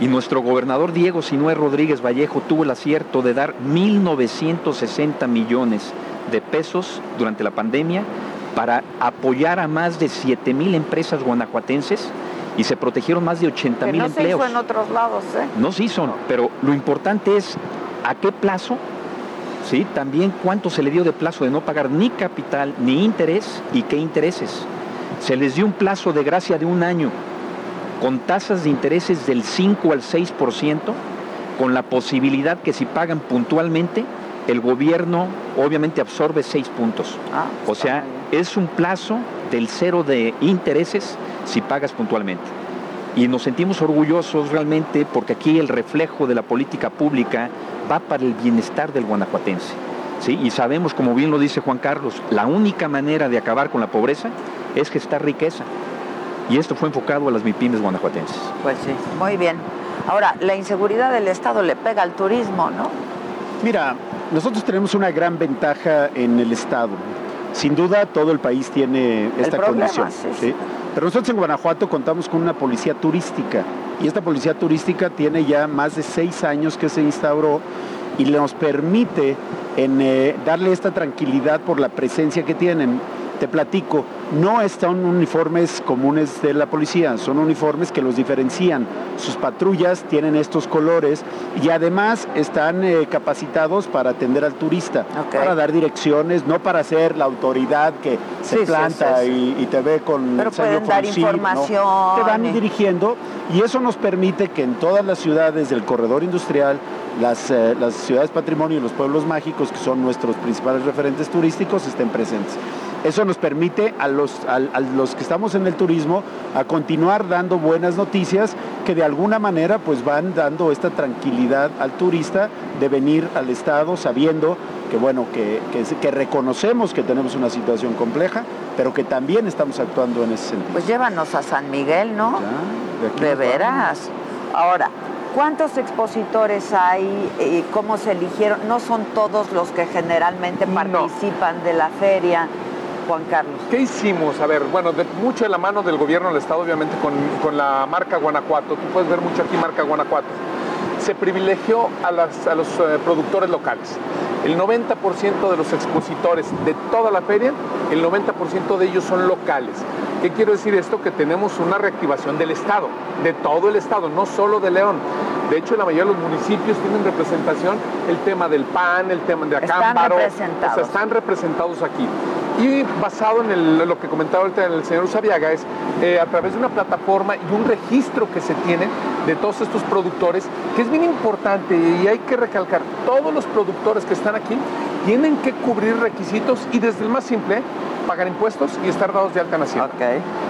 Y nuestro gobernador Diego Sinué Rodríguez Vallejo tuvo el acierto de dar 1.960 millones de pesos durante la pandemia para apoyar a más de 7.000 empresas guanajuatenses y se protegieron más de 80 Que mil no se empleos. hizo en otros lados, ¿eh? No se hizo, pero lo importante es a qué plazo, ¿sí? También cuánto se le dio de plazo de no pagar ni capital ni interés y qué intereses. Se les dio un plazo de gracia de un año con tasas de intereses del 5 al 6%, con la posibilidad que si pagan puntualmente, el gobierno obviamente absorbe 6 puntos. Ah, O sea, es un plazo del cero de intereses si pagas puntualmente. Y nos sentimos orgullosos realmente porque aquí el reflejo de la política pública va para el bienestar del guanajuatense. ¿sí? Y sabemos, como bien lo dice Juan Carlos, la única manera de acabar con la pobreza es gestar riqueza. Y esto fue enfocado a las MIPIMES guanajuatenses. Pues sí, muy bien. Ahora, la inseguridad del Estado le pega al turismo, ¿no? Mira, nosotros tenemos una gran ventaja en el Estado. sin duda todo el país tiene esta condición. Pero nosotros en Guanajuato contamos con una policía turística y esta policía turística tiene ya más de seis años que se instauró y nos permite eh, darle esta tranquilidad por la presencia que tienen te platico, no están uniformes comunes de la policía, son uniformes que los diferencian. Sus patrullas tienen estos colores y además están eh, capacitados para atender al turista, para dar direcciones, no para ser la autoridad que se planta Y, te ve con Pero el dar información. Te van dirigiendo y eso nos permite que en todas las ciudades del corredor industrial, las, eh, las ciudades patrimonio y los pueblos mágicos, que son nuestros principales referentes turísticos, estén presentes. Eso nos permite a los, los que estamos en el turismo a continuar dando buenas noticias que de alguna manera pues van dando esta tranquilidad al turista de venir al Estado sabiendo que bueno, que, que, reconocemos que tenemos una situación compleja, pero que también estamos actuando en ese sentido. Pues llévanos a San Miguel, ¿no? de, veras. Ahora, ¿Cuántos expositores hay? y ¿Cómo se eligieron? No son todos los que generalmente participan de la feria. Juan Carlos. ¿Qué hicimos? A ver, bueno, mucho de la mano del gobierno del Estado, obviamente, con, la marca Guanajuato. Tú puedes ver mucho aquí marca Guanajuato. Se privilegió a, los eh, productores locales. El 90% de los expositores de toda la feria, el 90% de ellos son locales. ¿Qué quiero decir esto? Que tenemos una reactivación del Estado, de todo el Estado, no solo de León. De hecho, la mayoría de los municipios tienen representación el tema del PAN, el tema de Acámbaro. Están representados. están representados aquí. Y basado en lo que comentaba ahorita el señor Usabiaga, es eh, a través de una plataforma y un registro que se tiene de todos estos productores, que es bien importante y hay que recalcar, todos los productores que están aquí tienen que cubrir requisitos y desde el más simple, pagar impuestos y estar dados de alta en Hacienda.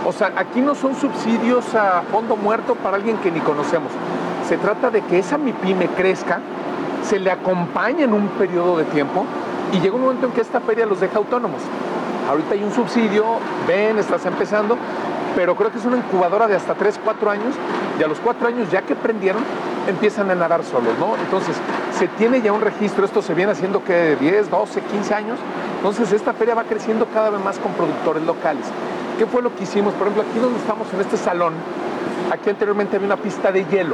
O sea, aquí no son subsidios a fondo muerto para alguien que ni conocemos. Se trata de que esa MIPYME crezca, se le acompañe en un periodo de tiempo y llega un momento en que esta feria los deja autónomos. Ahorita hay un subsidio, ven, estás empezando, pero creo que es una incubadora de hasta 3, 4 años y a los 4 años ya que prendieron empiezan a nadar solos, ¿no? Entonces se tiene ya un registro, esto se viene haciendo que 10, 12, 15 años, entonces esta feria va creciendo cada vez más con productores locales. ¿Qué fue lo que hicimos? Por ejemplo, aquí donde estamos en este salón, aquí anteriormente había una pista de hielo.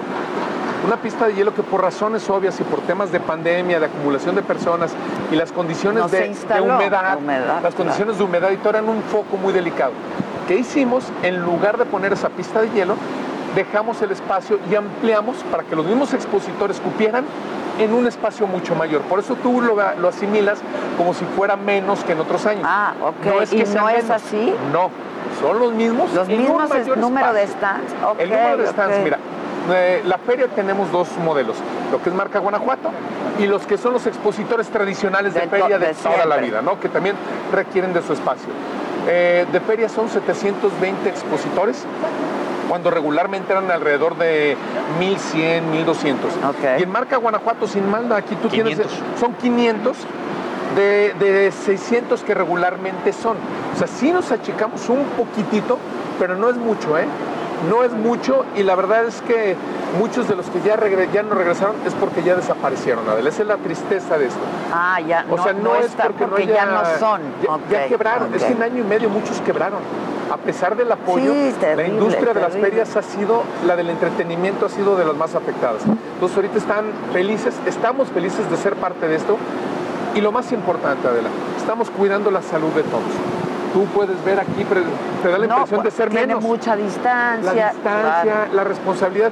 Una pista de hielo que por razones obvias y por temas de pandemia, de acumulación de personas y las condiciones de, humedad, las condiciones de humedad y todo eran un foco muy delicado. ¿Qué hicimos? En lugar de poner esa pista de hielo, dejamos el espacio y ampliamos para que los mismos expositores cupieran en un espacio mucho mayor. Por eso tú lo, asimilas como si fuera menos que en otros años. Ah, ok. No es ¿Y no es así? No, son los mismos. Los mismos el número de stands. el número de stands, mira, eh, la feria tenemos dos modelos, lo que es marca Guanajuato y los que son los expositores tradicionales de, feria de, toda la vida, ¿no? que también requieren de su espacio. Eh, de feria son 720 expositores, cuando regularmente eran alrededor de 1100, 1200. Y en marca Guanajuato, sin manda, aquí tú tienes, son 500 de, de 600 que regularmente son. O sea, sí nos achicamos un poquitito, pero no es mucho, ¿eh? No es mucho y la verdad es que muchos de los que ya, ya no regresaron es porque ya desaparecieron, Adela. Esa es la tristeza de esto. Ah, ya. O sea, no, es porque, ya no son. Ya, quebraron. Es que en año y medio muchos quebraron. A pesar del apoyo, la industria de las ferias ha sido, la del entretenimiento ha sido de las más afectadas. Entonces ahorita están felices, estamos felices de ser parte de esto. Y lo más importante, Adela, estamos cuidando la salud de todos tú puedes ver aquí, te da la impresión de ser tiene menos. mucha distancia. La distancia, la responsabilidad.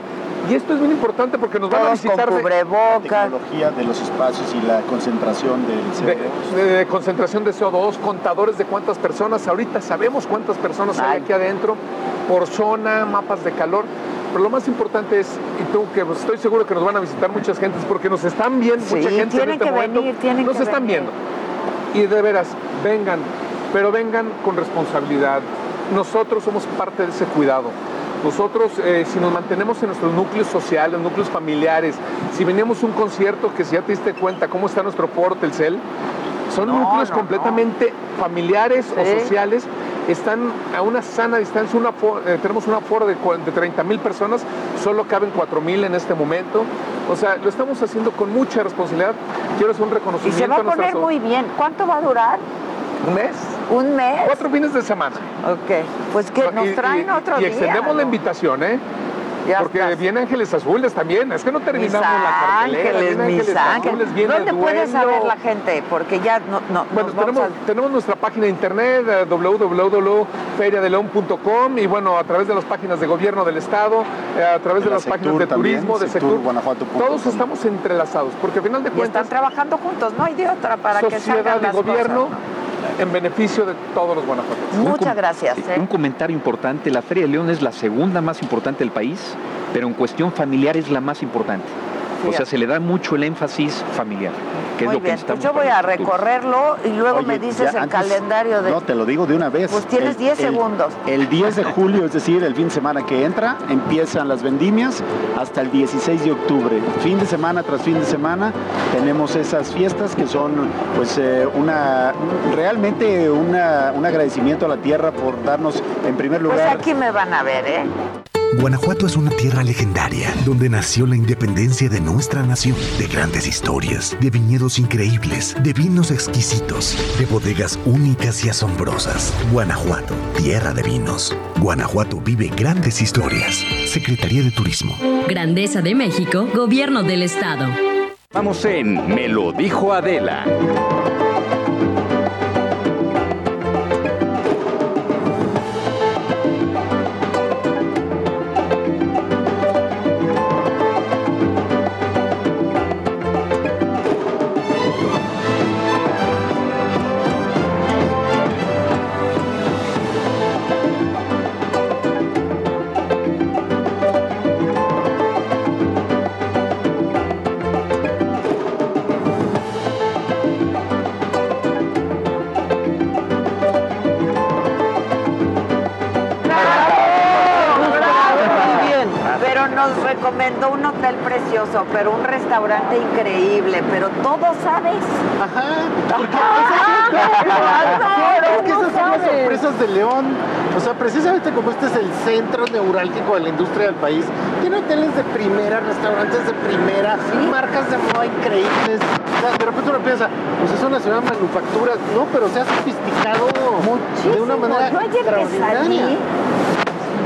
Y esto es muy importante porque nos van a visitar con La tecnología de los espacios y la concentración del CO2. De, concentración de CO2, contadores de cuántas personas. Ahorita sabemos cuántas personas hay aquí adentro por zona, mapas de calor. Pero lo más importante es, y tú que estoy seguro que nos van a visitar muchas gentes porque nos están viendo, mucha gente en este que momento. Venir, nos están viendo. Y de veras, vengan, pero vengan con responsabilidad. Nosotros somos parte de ese cuidado. Nosotros, eh, si nos mantenemos en nuestros núcleos sociales, núcleos familiares, si venimos a un concierto que si ya te diste cuenta cómo está nuestro foro Telcel, son núcleos completamente familiares o sociales, están a una sana distancia, una eh, tenemos un aforo de, de 30 mil personas, solo caben 4 mil en este momento. O sea, lo estamos haciendo con mucha responsabilidad. Quiero hacer un reconocimiento. Y se va a poner muy bien. ¿Cuánto va a durar? ¿Un mes? ¿Un mes? Cuatro fines de semana. Ok, pues que nos traen otro y día. extendemos la invitación, ¿eh? Ya Porque estás. viene Ángeles Azules también. Es que no Mis terminamos la cartelera. ángeles, viene mis ángeles. Azules, viene ¿Dónde puede Duelo. saber la gente? Porque ya no, no Bueno, nos vamos tenemos, tenemos nuestra página de internet eh, www.feriadeleon.com y bueno, a través de las páginas de gobierno del estado, eh, a través de, De la las páginas de también, turismo, de Sectur, Sectur, Guanajuato.com. todos estamos entrelazados, porque al final de. Y están cuentas, trabajando juntos, no hay de otra para que sociedad salgan y las gobierno cosas. En beneficio de todos los guanajuatenses. Muchas gracias. ¿eh? Un comentario importante, la Feria de León es la segunda más importante del país, pero en cuestión familiar es la más importante. O sea, se le da mucho el énfasis familiar, que Muy es lo que bien, pues yo voy a recorrerlo y luego Oye, me dices el antes- calendario de... No, te lo digo de una vez. Pues tienes El- 10 el- segundos. El 10 de julio, es decir, el fin de semana que entra, empiezan las vendimias hasta el 16 de octubre. Fin de semana tras fin de semana tenemos esas fiestas que son pues eh, una realmente una- un agradecimiento a la tierra por darnos en primer Pues lugar aquí me van a ver, ¿eh? Guanajuato es una tierra legendaria, donde nació la independencia de nuestra nación, de grandes historias, de viñedos increíbles, de vinos exquisitos, de bodegas únicas y asombrosas. Guanajuato, tierra de vinos. Guanajuato vive grandes historias. Secretaría de Turismo. Grandeza de México, Gobierno del Estado. Vamos en Me lo dijo Adela. Pero un restaurante increíble, pero todo sabes. Ajá, Claro, es que no esas son las sorpresas de León. O sea, precisamente como este es el centro neurálgico de la industria del país, tiene hoteles de primera, restaurantes de primera, marcas de moda increíbles. O sea, de repente uno piensa, pues es una ciudad de manufacturas, no, pero se ha sofisticado de una manera Yo ayer que extraordinaria. salí,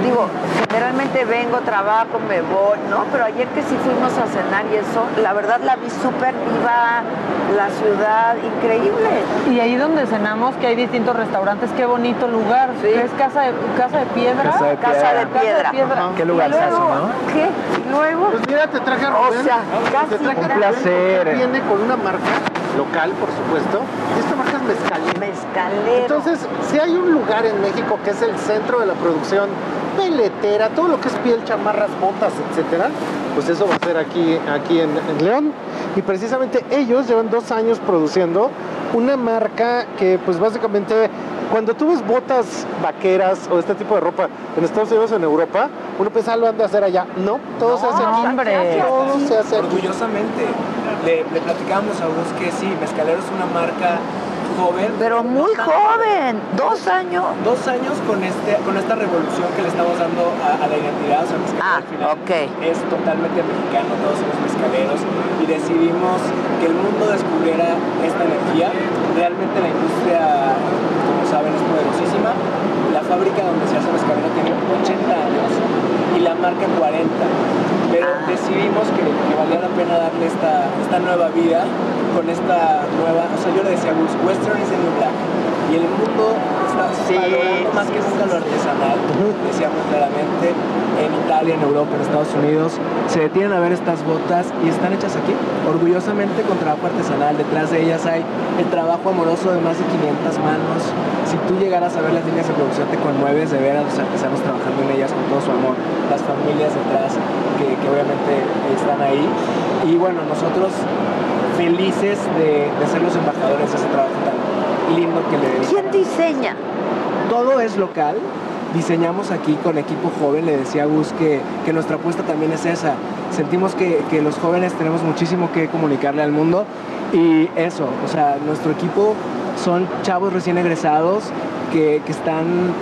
digo, generalmente vengo, trabajo, me voy, ¿no? Pero ayer que sí fuimos a cenar y eso, la verdad la vi súper viva, la ciudad, increíble. Y ahí donde cenamos, que hay distintos restaurantes, qué bonito lugar. Es casa de, casa de piedra. Casa de Casa de piedra. piedra. Ajá. Qué lugarzazo, ¿no? ¿Qué? Y luego. Pues mira, te traje a O Rubén. sea, te casi traje Un Rubén placer. porque Viene con una marca local, por supuesto. Y esta marca es. Mezcalero. Entonces, si hay un lugar en México que es el centro de la producción peletera, todo lo que es piel, chamarras, botas, etcétera, pues eso va a ser aquí, aquí en, en León. Y precisamente ellos llevan dos años produciendo una marca que, pues básicamente, cuando tú ves botas vaqueras o este tipo de ropa en Estados Unidos o en Europa, uno piensa, "Ah, lo han de hacer allá. No, todo se hace aquí. hombre. Todo se hace aquí. Orgullosamente. Le, le platicábamos a Gus que sí, Mezcalero es una marca joven. Pero muy no joven, dos años. Dos años con, este, con esta revolución que le estamos dando a, a la identidad. O sea, Mezcalero Ah, al final ok. es totalmente mexicano, todos somos mezcaleros. Y decidimos que el mundo descubriera esta energía. Realmente la industria, como saben, es poderosísima. La fábrica donde se hace mezcalero tiene 80 años y la marca 40. Pero Ah. decidimos que, que valía la pena darle esta, esta nueva vida con esta nueva, o sea, yo le decía Western is the new black. Y el mundo está valorando más que nunca lo artesanal, decíamos claramente, en Italia, en Europa, en Estados Unidos, se detienen a ver estas botas y están hechas aquí, orgullosamente con trabajo artesanal. Detrás de ellas hay el trabajo amoroso de más de 500 manos. Si tú llegaras a ver las líneas de producción, te conmueves de ver a los artesanos trabajando en ellas con todo su amor, las familias detrás que, que obviamente están ahí. Y bueno, nosotros felices de, de ser los embajadores de ese trabajo tan lindo que le dedican. ¿Quién diseña? Todo es local. Diseñamos aquí con equipo joven, le decía a Gus que, que nuestra apuesta también es esa. Sentimos que, que los jóvenes tenemos muchísimo que comunicarle al mundo y eso, o sea, nuestro equipo son chavos recién egresados que, que están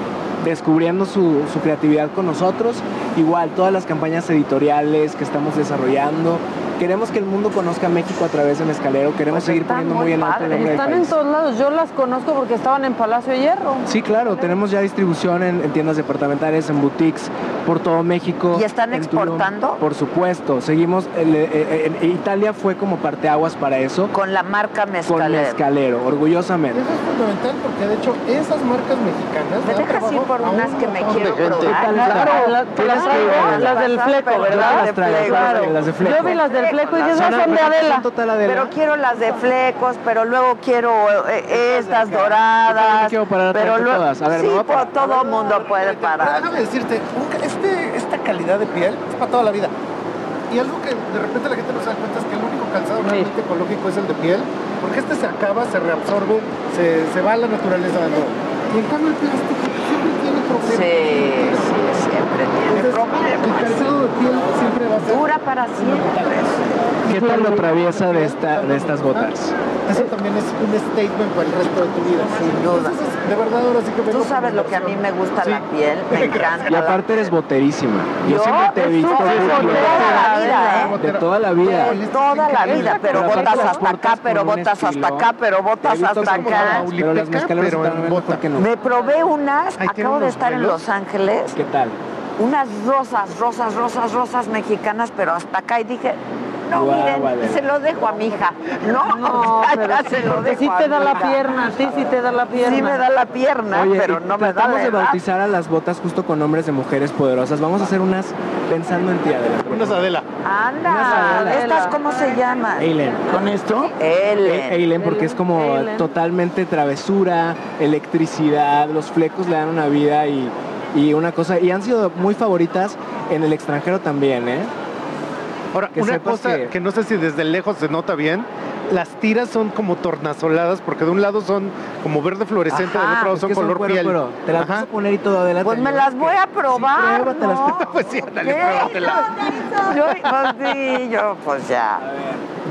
descubriendo su, su creatividad con nosotros. Igual, todas las campañas editoriales que estamos desarrollando queremos que el mundo conozca México a través de Mezcalero, queremos Pues seguir poniendo muy muy en alto el nombre del Están en país. todos lados. Yo las conozco porque estaban en Palacio Hierro. Sí, claro, tenemos ya distribución en, en tiendas departamentales, en boutiques por todo México. ¿Y están Tulum. exportando? por supuesto, seguimos, el- eh, eh, en Italia fue como parteaguas para eso. Con la marca Con Mezcalero. Mezcalero, orgullosamente. Eso es fundamental porque de hecho esas marcas mexicanas. ¿Me dejas ir por unas que me quiero probar? Claro, las, ¿Qué las las del fleco, ¿verdad? las las traigo, Claro. las de fleco. Yo vi las del fleco y dije, esas son de Adela. total Adela. Pero quiero las de flecos, pero luego quiero eh, estas doradas. Yo quiero parar pero luego, todas. A ver, sí, a pues, parar. todo mundo puede parar. déjame decirte, un- este, esta calidad de piel es para toda la vida. Y algo que de repente la gente no se da cuenta es que el único calzado realmente ecológico es el de piel, porque este se acaba, se reabsorbe, se, se va a la naturaleza de nuevo. Y en cambio el plástico siempre tiene problemas. Sí, sí, siempre tiene Entonces, problemas. El calzado de piel siempre va a ser... Dura para siempre. ¿Qué tal lo traviesa de, esta, de estas gotas? Eso también es un statement para el resto de tu vida. Sin duda. Entonces, de verdad, ahora sí que Tú sabes lo que a mí me gusta la piel, me encanta. Y aparte eres boterísima. Yo, Yo, siempre te he pues, visto tú, muy de bien. toda la vida, ¿eh? De toda la vida. De toda la vida, pero botas hasta acá, pero botas hasta acá, pero botas hasta acá. Pero las mezcaleras pero están en mejor que no. Me probé unas, Ahí acabo de estar en. Los Ángeles, ¿Qué tal? unas rosas, rosas, rosas, rosas mexicanas, pero hasta acá y dije, no, miren, se lo dejo a mi hija. No, No, o sea, pero ya sí, se lo dejo sí a te da mi la hija. pierna, ti sí te da la pierna. Sí me da la pierna, Oye, pero no me da tratamos la de edad. bautizar a las botas justo con nombres de mujeres poderosas. Vamos a hacer unas pensando en ti, Adela. Unas Adela. Anda, Adela. ¿estas cómo se llaman? Eileen. ¿Con esto? Ellen. Eileen, porque es como totalmente travesura, electricidad, los flecos le dan una vida y, y una cosa. Y han sido muy favoritas en el extranjero también, ¿eh? Ahora, Que una cosa que- que... no sé si desde lejos se nota bien, las tiras son como tornasoladas porque de un lado son como verde fluorescente, del Ajá, otro lado son color cuero, piel. cuero. Te las Ajá. vas a poner y todo, Adela. Pues me las voy a probar, pruébatelas. ¿no? Pues sí, ándale, ¿Qué? pruébatela. Yo, pues sí, yo, pues ya.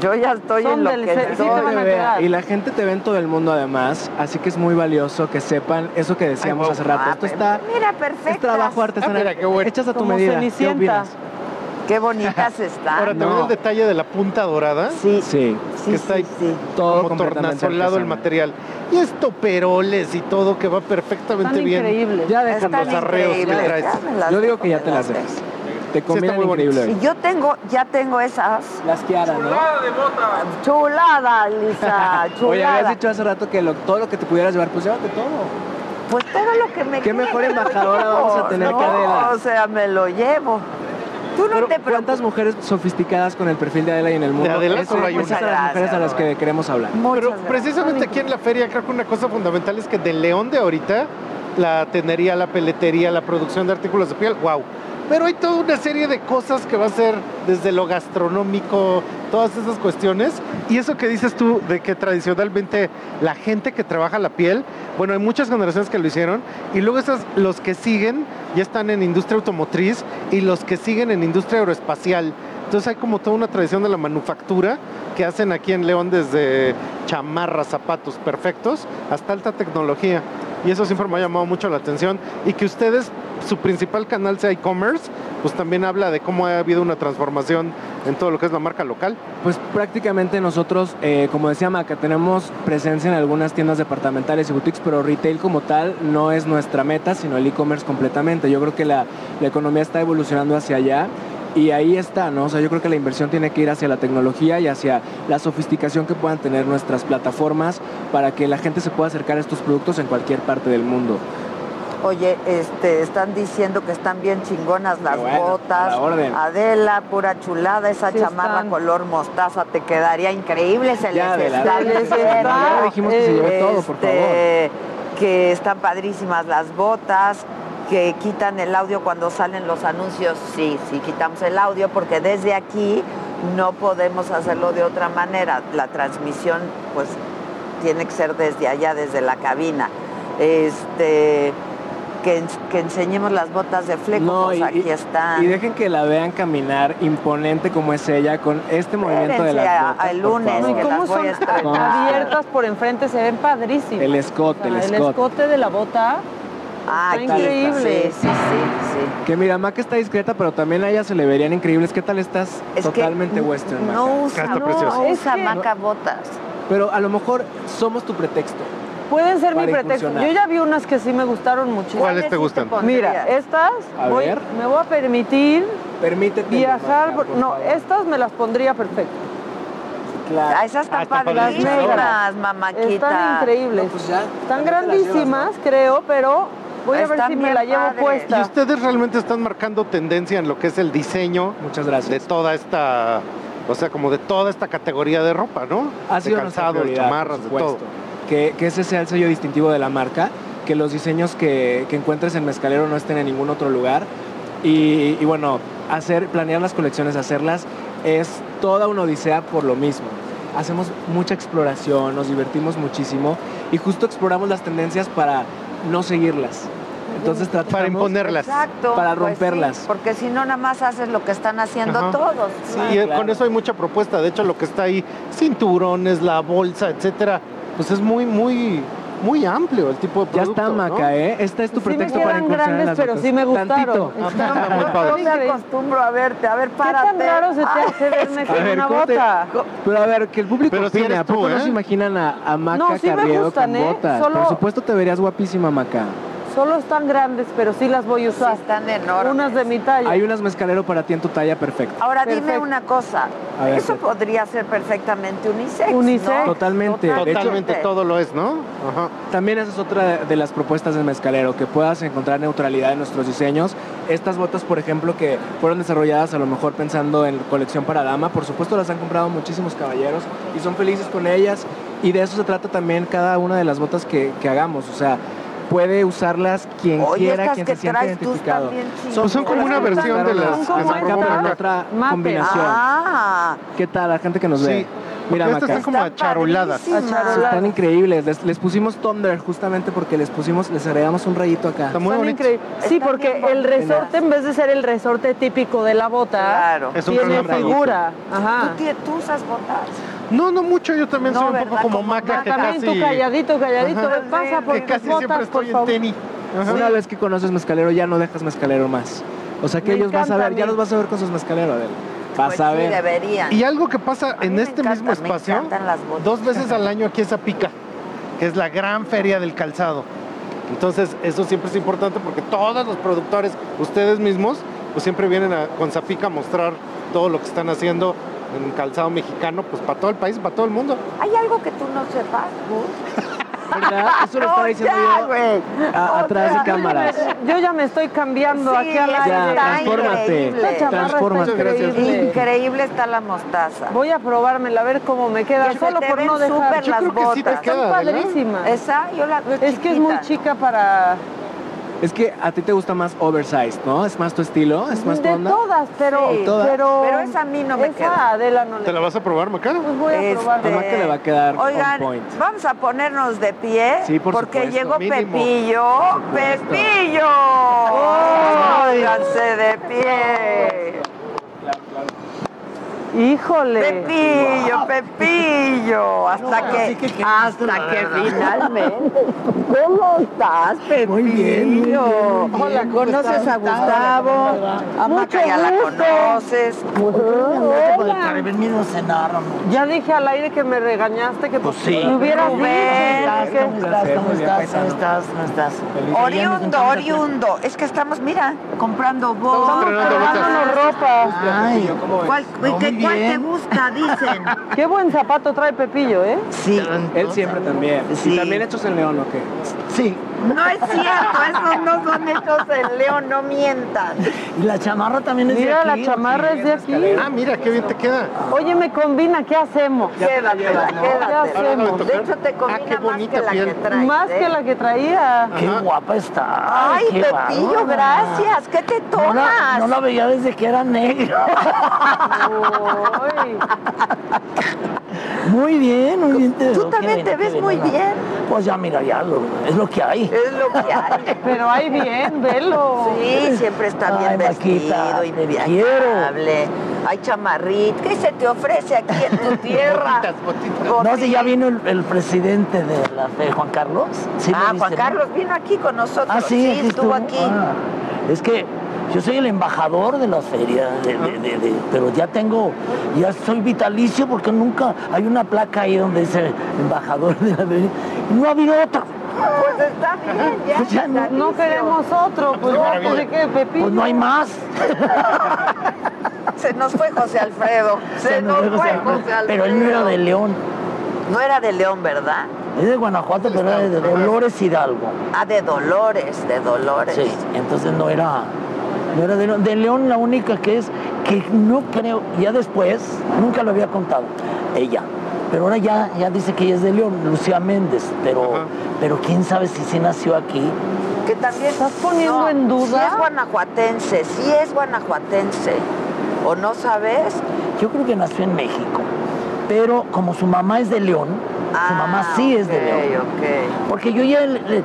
Yo ya estoy Son en lo del- que. Y la gente te ve en todo el mundo además, así que es muy valioso que sepan eso que decíamos Ay, hace rato. Ah, Esto está Mira, perfecto. es trabajo artesanal. Ah, mira, qué bueno. Hechas a tu Como medida. ¿Qué Cenicienta. opinas? Qué bonitas están. Ahora también No. el detalle de la punta dorada, Sí, Sí, sí, que está ahí sí, sí. todo como tornasolado el material. Y esto peroles y todo que va perfectamente Están bien. increíbles. Ya déjanos. los arreos que traes. Yo digo que ya te las dejas. Te combinan muy bonito. increíble. Y yo tengo, ya tengo esas. Las Kiara, ¿no? Chulada, Lisa, chulada. Oye, habías dicho hace rato que lo- todo lo que te pudieras llevar, pues llévate todo. Pues todo lo que me Qué quede, mejor embajadora vamos a tener ¿no? que Adela. O sea, me lo llevo. Tú no Pero, te ¿Cuántas mujeres sofisticadas con el perfil de Adela y en el mundo? Adela Eso, solo hay esas una. son las mujeres a las que queremos hablar. Muchas Pero gracias. precisamente aquí en la feria creo que una cosa fundamental es que de León de ahorita, la tenería, la peletería, la producción de artículos de piel, wow. Pero hay toda una serie de cosas que va a ser desde lo gastronómico, todas esas cuestiones. Y eso que dices tú de que tradicionalmente la gente que trabaja la piel, bueno, hay muchas generaciones que lo hicieron. Y luego esas, los que siguen ya están en industria automotriz y los que siguen en industria aeroespacial. Entonces hay como toda una tradición de la manufactura que hacen aquí en León desde chamarras, zapatos perfectos hasta alta tecnología. Y eso siempre me ha llamado mucho la atención. Y que ustedes, su principal canal sea e-commerce, pues también habla de cómo ha habido una transformación en todo lo que es la marca local. Pues prácticamente nosotros, eh, como decía Maca, tenemos presencia en algunas tiendas departamentales y boutiques, pero retail como tal no es nuestra meta, sino el e-commerce completamente. Yo creo que la, la economía está evolucionando hacia allá. Y ahí está, ¿no? O sea, yo creo que la inversión tiene que ir hacia la tecnología y hacia la sofisticación que puedan tener nuestras plataformas para que la gente se pueda acercar a estos productos en cualquier parte del mundo. Oye, este, están diciendo que están bien chingonas las bueno, a botas. la orden. Adela, pura chulada, esa Sí chamarra están. color mostaza te quedaría increíble, se Ya, les está ya, dijimos que se lleve todo, por Este, Que están padrísimas las botas, que quitan el audio cuando salen los anuncios. Sí, sí, quitamos el audio porque desde aquí no podemos hacerlo de otra manera. La transmisión, pues, tiene que ser desde allá, desde la cabina. Este, que, ens- que enseñemos las botas de fleco, No, pues y- aquí están. Y dejen que la vean caminar imponente como es ella con este movimiento de las a- botas, al por lunes, ¿Cómo las voy son a abiertas por enfrente? Se ven padrísimas. El escote, O sea, el el escote. escote de la bota Ah, Está increíble. Sí, sí, sí, sí. Que mira, Maca está discreta, pero también a ella se le verían increíbles. ¿Qué tal estás Es que totalmente western, Maca? No usa, Está no, usa que- maca botas. Pero a lo mejor somos tu pretexto. Pueden ser mi pretexto. Yo ya vi unas que sí me gustaron muchísimo. ¿Cuáles te gustan? Mira, estas A voy- ver. me voy a permitir Permítete. viajar. Maca, por- no, favor. estas me las pondría perfecto. Claro. Ah, esas están Ah, están padrísimas, mamáquita. Están increíbles. No, pues ya, Están grandísimas, creo, pero voy a ver si me la llevo padres. puesta. Y ustedes realmente están marcando tendencia en lo que es el diseño Muchas de gracias. toda esta, o sea, como de toda esta categoría de ropa, ¿no? Ha de sido calzado, de chamarras, de todo. Que, que ese sea el sello distintivo de la marca, que los diseños que, que encuentres en Mezcalero no estén en ningún otro lugar. Y, y bueno, hacer, planear las colecciones, hacerlas, es toda una odisea por lo mismo. Hacemos mucha exploración, nos divertimos muchísimo y justo exploramos las tendencias para no seguirlas. Entonces tratamos Para imponerlas. Exacto. Para pues romperlas. sí, porque si no, nada más haces lo que están haciendo Ajá. todos. Sí, claro. y claro. con eso hay mucha propuesta. De hecho, lo que está ahí, cinturones, la bolsa, etcétera, pues es muy, muy, muy amplio el tipo de Ya producto. está, ¿no? Maca, ¿eh? Este es tu Sí me pretexto para incursionar en grandes, las pero sí me gustaron. Tantito. Está muy padre. No me padres. acostumbro a verte. A ver, ¿Qué párate. tan raro se te hace verme con ver, una ¿cómo te- bota? Pero a ver, que el público Pero sí opine. eres ¿A poco tú, no ¿eh? se imaginan a, a Maca No, sí me gustan, con ¿eh? botas? Solo- Por supuesto te verías guapísima, Maca. Solo están grandes, pero sí las voy a usar. Sí, están enormes. Unas de mi talla. Hay unas mezcalero para ti en tu talla perfecta. Ahora dime una cosa. Ver, Eso podría ser perfectamente unisex. Unisex. ¿no? Totalmente. Hecho, Totalmente todo lo es, ¿no? Ajá. También esa es otra de las propuestas del mezcalero, que puedas encontrar neutralidad en nuestros diseños. Estas botas, por ejemplo, que fueron desarrolladas a lo mejor pensando en colección para dama, por supuesto las han comprado muchísimos caballeros y son felices con ellas. Y de eso se trata también cada una de las botas que, que hagamos. O sea, puede usarlas quien Oye, quiera, quien que se sienta tú identificado. también. Pues son como una que versión de las a- Son a como Maca, pero en estas otra combinación. Ah, ¿Qué tal la gente que nos Sí. ve? Mira, estas Maca. están como acharoladas. Acharoladas. Están increíbles. Les, les pusimos Thunder justamente porque les pusimos, les agregamos un rayito acá. Está muy Son bonito. Sí, porque el resorte, en vez de ser el resorte típico de la bota, Claro. Es un tiene figura. Ajá. ¿Tú, tú usas botas. No, no mucho, yo también No, soy un ¿verdad? poco como Maca, Ah, que también casi, tú calladito, calladito. Ajá. Pasa por que casi siempre botas, estoy en favor. tenis. Ajá. Una vez que conoces mezcalero ya no dejas mezcalero más. O sea que Me ellos vas a ver, ya a los vas a ver con sus mezcaleros, Adela. Vas Pues a sí, ver. deberían. Y algo que pasa A en este encanta, mismo espacio, dos veces al año aquí es Zapica, que es la gran feria del calzado. Entonces, eso siempre es importante porque todos los productores, ustedes mismos, pues siempre vienen a, con Zapica a mostrar todo lo que están haciendo en calzado mexicano, pues para todo el país, para todo el mundo. ¿Hay algo que tú no sepas, Gus? ¿Verdad? Eso lo estaba diciendo ya, yo a- atrás de cámaras. Yo ya me estoy cambiando Sí, aquí al ya, aire. transfórmate. increíble. Transfórmate. está increíble. Increíble está la mostaza. Voy a probármela a ver cómo me queda. Y Solo te por ven no dejar. Yo las creo que sí te botas. padrísimas. Esa yo la veo Es que es muy chica para. Es que a ti te gusta más oversized, ¿no? Es más tu estilo, es más tu De onda. todas, pero. Sí, todas. Pero, Pero esa a mí no me esa queda. a Adela no le ¿Te la vas a probar, Maca? Pues voy a Este. Además que le va a quedar on Oigan, point. vamos a ponernos de pie Sí, por porque supuesto. llegó Mínimo. Pepillo. ¡Pepillo! Óiganse de pie. Híjole. Pepillo, Pepillo, hasta que, hasta que finalmente. ¿Cómo estás, Pepillo? Hola, ¿conoces a Gustavo? A Maca ya la conoces. Ya dije al aire que me regañaste que pues sí. me hubieras dicho. que- ¿cómo estás? ¿Cómo estás? ¿Cómo estás? ¿Cómo estás? Oriundo, oriundo. Es que estamos, mira, comprando botas. Estamos comprándonos ropa. Ay, ¿cuál, qué- cuál te gusta? Dicen. Qué buen zapato trae Pepillo, ¿eh? Sí. Él siempre también. Sí. Y también hechos en León, ¿o qué? Sí. No es cierto, esos no son hechos en León, no mientan. Y la chamarra también es Mira, de la aquí. chamarra es de aquí. Ah, mira, qué bien te queda. Oye, me combina, ¿qué hacemos? Quédatela, quédatela. hacemos. De hecho, te combina Ah, qué más que la piel. que traes. Más ¿eh? que la que traía. Qué guapa está. Ay, qué Pepillo, gracias. ¿Qué te No la, tomas? no la veía desde que era negra. Uy. Muy bien, muy bien. te Tú qué también bien, te qué ves muy bien. Pues ya, mira, ya lo, es lo que hay. Es lo que hay. Pero ahí bien, velo. Sí, siempre está bien Ay, vestido, Maquita, quiero. impecable. Hay chamarrit. ¿Qué se te ofrece aquí en tu tierra? No, si ya vino el, el presidente de la fe, Juan Carlos. ¿Sí ah, Juan? Carlos vino aquí con nosotros. Ah, sí, estuvo aquí. Ah, es que yo soy el embajador de las ferias, de- de- de- de- pero ya tengo, ya soy vitalicio porque nunca hay una placa ahí donde dice embajador de la feria. Y no ha habido otro. Pues está bien, ya. Pues ya no. No queremos otro, pues ya, pues de qué, Pepillo. Pues no hay más. Se nos fue José Alfredo. Se, Se nos nos fue José. Alfredo. Pero él no era de León. No era de León, ¿verdad? Es de Guanajuato, pero era de Dolores Hidalgo. Ah, de Dolores, de Dolores. Sí, entonces no era, no era de León. De León la única que es, que no creo, ya después, nunca lo había contado, ella. Pero ahora ya, ya dice que ella es de León, Lucía Méndez, pero, pero quién sabe si sí nació aquí. Que también. ¿Estás poniendo No, en duda? Sí es guanajuatense, sí es guanajuatense. ¿O no sabes? Yo creo que nació en México, pero como su mamá es de León, su mamá sí es de Ah, ok, León. ok. Porque yo ya le, le-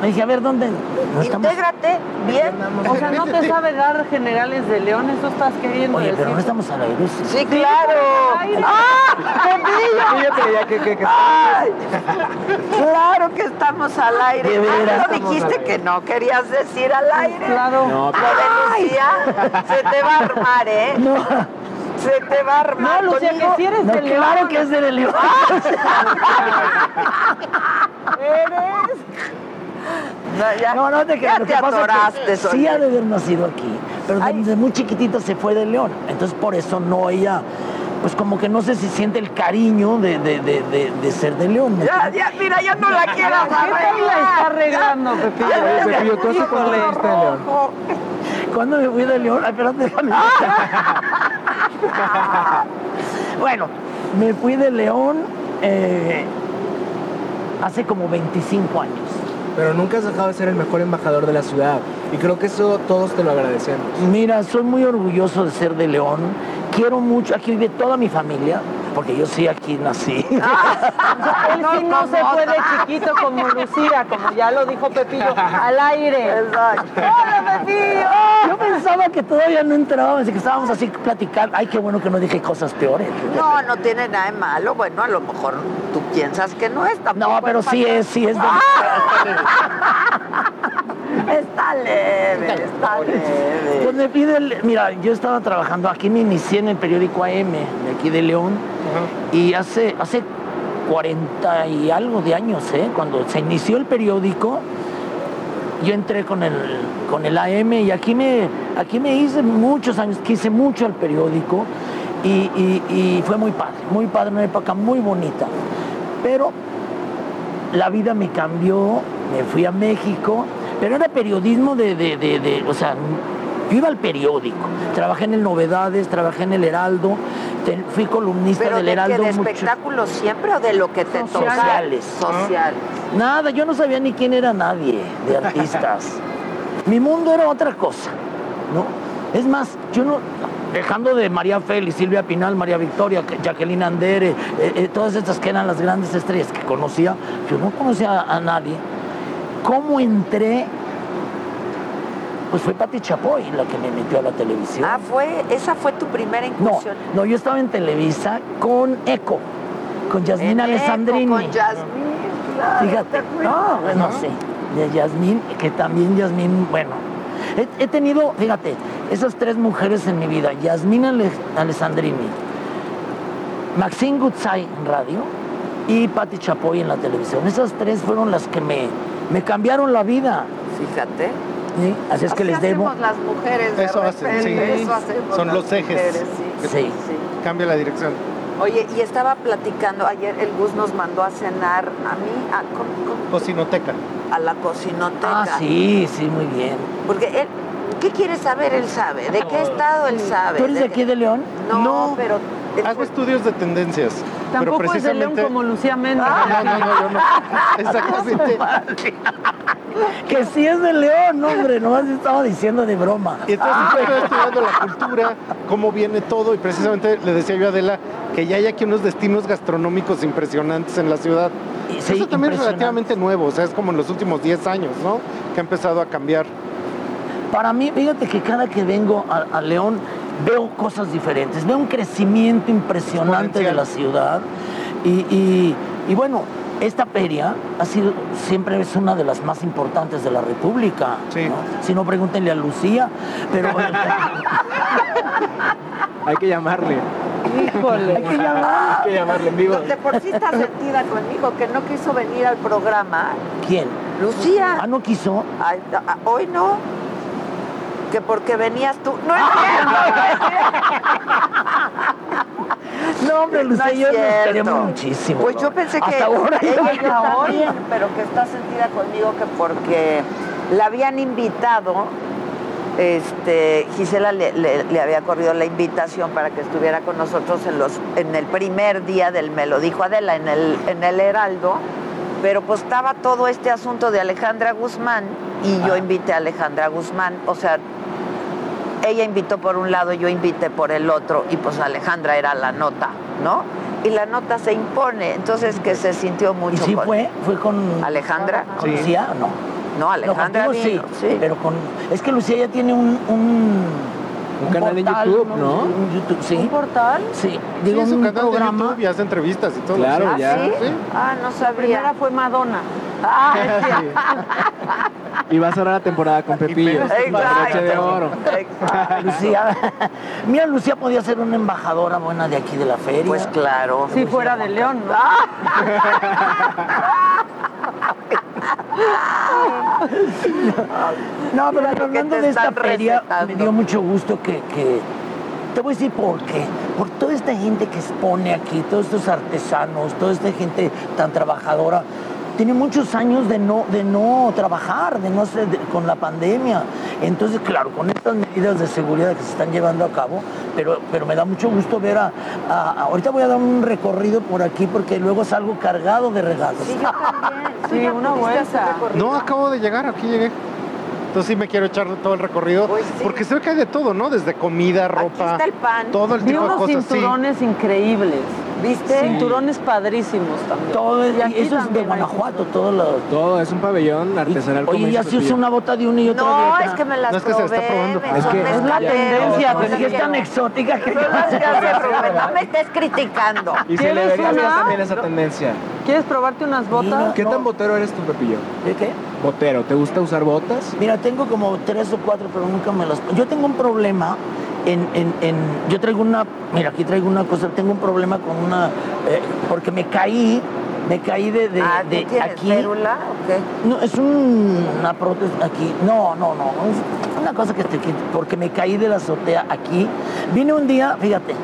me dije, a ver, ¿dónde? No estamos- Intégrate, bien. O sea, no te sabe dar generales de León, eso estás queriendo Oye, decir. pero no estamos al aire. sí. Sí, claro. ¡Ah! ¡Pepillo! Claro que estamos al aire. De veras Ah, no dijiste que no querías decir al aire. Claro. No, Lo de Lucía se te va a armar, ¿eh? No, Se te va a armar. No, Lucía, Conmigo- que si eres no, de León. claro que es de León. ¿Eres? No, ya, No, no te ya creas. Lo te que pasa es que sí ha de haber nacido aquí, pero desde muy chiquitita se fue de León. Entonces por eso no ella, pues como que no sé si siente el cariño de, de, de, de, de ser de León. ¿me Ya, ya, mira, ya no la quieras ¿Qué tal la está arreglando, Pepillo? Pepillo, ¿tú hace cuándo Híjole. fuiste de León? ¿Cuándo me fui de León? Ay, espérate, déjame. bueno, me fui de León eh, hace como 25 años. Pero nunca has dejado de ser el mejor embajador de la ciudad. Y creo que eso todos te lo agradecemos. Mira, soy muy orgulloso de ser de León. Quiero mucho, aquí vive toda mi familia, porque yo sí aquí nací. Él sí no se fue de chiquito como Lucía, como ya lo dijo Pepillo, al aire. ¡Hola, Pepillo! Yo pensaba que todavía no entrábamos y que estábamos así platicando. Ay, qué bueno que no dije cosas peores. No, no tiene nada de malo. Bueno, a lo mejor tú piensas que no es tampoco. No, pero sí es, sí es. Está leve, está leve. Pues me pide, el- mira, yo estaba trabajando aquí, me inicié en el periódico AM de aquí de León y hace, hace 40 y algo de años, ¿eh? cuando se inició el periódico, yo entré con el, con el AM y aquí me, aquí me hice muchos años, quise mucho el periódico y, y- y fue muy padre, muy padre, una época muy bonita. Pero la vida me cambió, me fui a México, pero era periodismo de, de, de- de- o sea, yo iba al periódico, trabajé en el Novedades, trabajé en el Heraldo, fui columnista ¿Pero del de? Heraldo. ¿De mucho- espectáculos siempre o de lo que te toca? Sociales. Sociales. Nada, yo no sabía ni quién era nadie de artistas. Mi mundo era otra cosa, ¿no? Es más, yo no, dejando de María Félix, Silvia Pinal, María Victoria, Jacqueline Andere, eh, eh, todas estas que eran las grandes estrellas que conocía, yo no conocía a nadie. ¿Cómo entré? Pues fue Pati Chapoy la que me metió a la televisión. Ah, fue, esa fue tu primera No, incursión. no, yo estaba en Televisa con Eco, con Yasmín Alessandrini. Eco, Con Yasmín, claro, Fíjate, no, bueno, sí, de Yasmín, que también Yasmín, bueno, he, he tenido, fíjate, esas tres mujeres en mi vida, Yasmín Ale- Alessandrini, Maxine Gutzai en radio y Patti Chapoy en la televisión. Esas tres fueron las que me, me cambiaron la vida. Fíjate. ¿sí? Así es que Así les debo. hacemos las mujeres de Eso hacen, repente, sí. Eso hacemos Son los ejes. mujeres, sí. Sí. Cambia la dirección. Oye, y estaba platicando, ayer el bus nos mandó a cenar a mí, a, con- con- Cocinoteca. a la cocinoteca. Ah, sí, sí, muy bien. Porque él, ¿qué quiere saber? Él sabe. ¿De qué estado él sabe? ¿Tú eres de aquí de León? No, No. pero... Hago estudios de tendencias. pero Tampoco es de León precisamente... como Lucía Méndez. No, no, no, yo no. Exactamente. Que sí es de León, hombre, nomás estaba diciendo de broma. Y entonces yo estoy estudiando la cultura, cómo viene todo, y precisamente le decía yo a Adela que ya hay aquí unos destinos gastronómicos impresionantes en la ciudad. Sí, Eso también es relativamente nuevo, o sea, es como en los últimos 10 años, ¿no? Que ha empezado a cambiar. Para mí, fíjate que cada que vengo a, a León, veo cosas diferentes, veo un crecimiento impresionante de la ciudad y, y- y bueno, esta feria ha sido, siempre es una de las más importantes de la República. ¿no? Si no, pregúntenle a Lucía, pero... Hay que llamarle. Híjole. Hay que llamar. Hay que llamarle en vivo. De por sí está sentida conmigo, que no quiso venir al programa. ¿Quién? Lucía. Ah, ¿no quiso? Ay, a- a- hoy no. Que porque venías tú. No es cierto. No, hombre, Lucía, No es yo nos queremos muchísimo. Pues ¿no? yo pensé que ahora ella también, pero que está sentida conmigo que porque la habían invitado, este, Gisela le, le- le había corrido la invitación para que estuviera con nosotros en los, en el primer día del Me lo dijo Adela, en el, en el Heraldo, pero pues estaba todo este asunto de Alejandra Guzmán y yo invité a Alejandra Guzmán, o sea, ella invitó por un lado, yo invité por el otro, y pues Alejandra era la nota, ¿no? Y la nota se impone, entonces que se sintió mucho. ¿Y sí con- fue? ¿Fue con Alejandra? ¿Con Lucía? No. No, Alejandra contigo vino, sí, pero con... Es que Lucía ya tiene un... Un, Un canal en YouTube, ¿no? Un YouTube, sí. ¿Un portal? Sí, digo, un canal programa... de YouTube y hace entrevistas y todo. Claro, ¿Ah, ya. sí? Sí. Ah, no La sabía. primera fue Madonna. Ah, Y va a cerrar la temporada con Pepillo. Exacto. Broche de oro. Exacto. Lucía, mira, Lucía podía ser una embajadora buena de aquí de la feria. Pues claro. Si fuera de León, ¿no? No, pero hablando de esta feria, recetando. me dio mucho gusto que, que- Te voy a decir por qué. Por toda esta gente que expone aquí, todos estos artesanos, toda esta gente tan trabajadora. Tiene muchos años de no, de no trabajar, de no hacer de- con la pandemia. Entonces, claro, con estas medidas de seguridad que se están llevando a cabo, pero, pero me da mucho gusto ver a, a- a- Ahorita voy a dar un recorrido por aquí porque luego salgo cargado de regalos. Sí, yo también. ¿Tú Sí, una vuelta. No, acabo de llegar, aquí llegué. Entonces sí me quiero echar todo el recorrido. Pues sí. Porque se ve que hay de todo, ¿no? Desde comida, Aquí ropa, está el pan. todo el Vi tipo de unos cosas. sí. cinturones increíbles. ¿Viste? Cinturones padrísimos también. Todo es- Y aquí eso es de Guanajuato, todo lo... Todo es un pabellón artesanal. como Oye, ya se usa una bota de una y otra de No, es que me las No, es que se está probando. Es que- Es la tendencia, son Pero es que es tan exótica que... No me estés criticando. Y se le ¿Quieres vería bien también esa tendencia. ¿Quieres probarte unas botas? ¿Qué tan botero eres tú, Pepillo? ¿De qué? Botero, ¿te gusta usar botas? Mira, tengo como tres o cuatro, pero nunca me las... Yo tengo un problema en... en- en- Yo traigo una... Mira, aquí traigo una cosa. Tengo un problema con una... eh, porque me caí, me caí de, de, Ah, de ¿tú tienes aquí. férula o qué? No, es un- una prótesis aquí. No, no, no. Es una cosa que estoy aquí. Porque me caí de la azotea aquí. Vine un día, fíjate,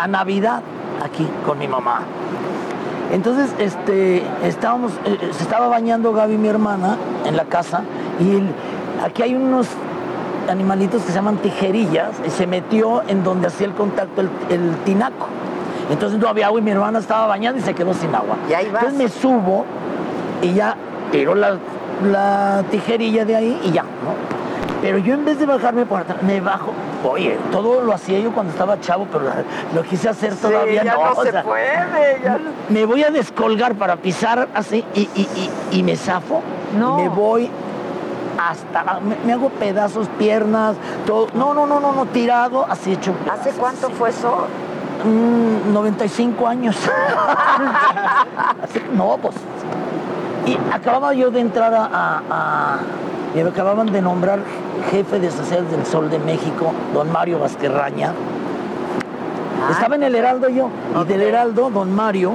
a Navidad aquí con mi mamá. Entonces, este, estábamos, eh, eh, se estaba bañando Gaby, mi hermana, en la casa, y el- aquí hay unos animalitos que se llaman tijerillas, y se metió en donde hacía el contacto el, el tinaco. Entonces no había agua y mi hermana estaba bañando y se quedó sin agua. Y ahí vas. Entonces me subo y ya tiro la, la tijerilla de ahí y ya, ¿no? Pero yo en vez de bajarme por atrás, me bajo. Oye, todo lo hacía yo cuando estaba chavo, pero lo quise hacer todavía sí, ya no. no, o se sea, puede. Ya no- me voy a descolgar para pisar así y, y- y- y me zafo. No. Y me voy hasta. Me, me hago pedazos, piernas, todo. No, no, no, no, no, tirado, así hecho. ¿Hace cuánto fue eso? Mm, 95 años. Así, no, pues. Y acababa yo de entrar a, a- a- y me acababan de nombrar jefe de Sociedades del Sol de México, don Mario Vasquerraña. Estaba en el Heraldo yo, y del Heraldo, don Mario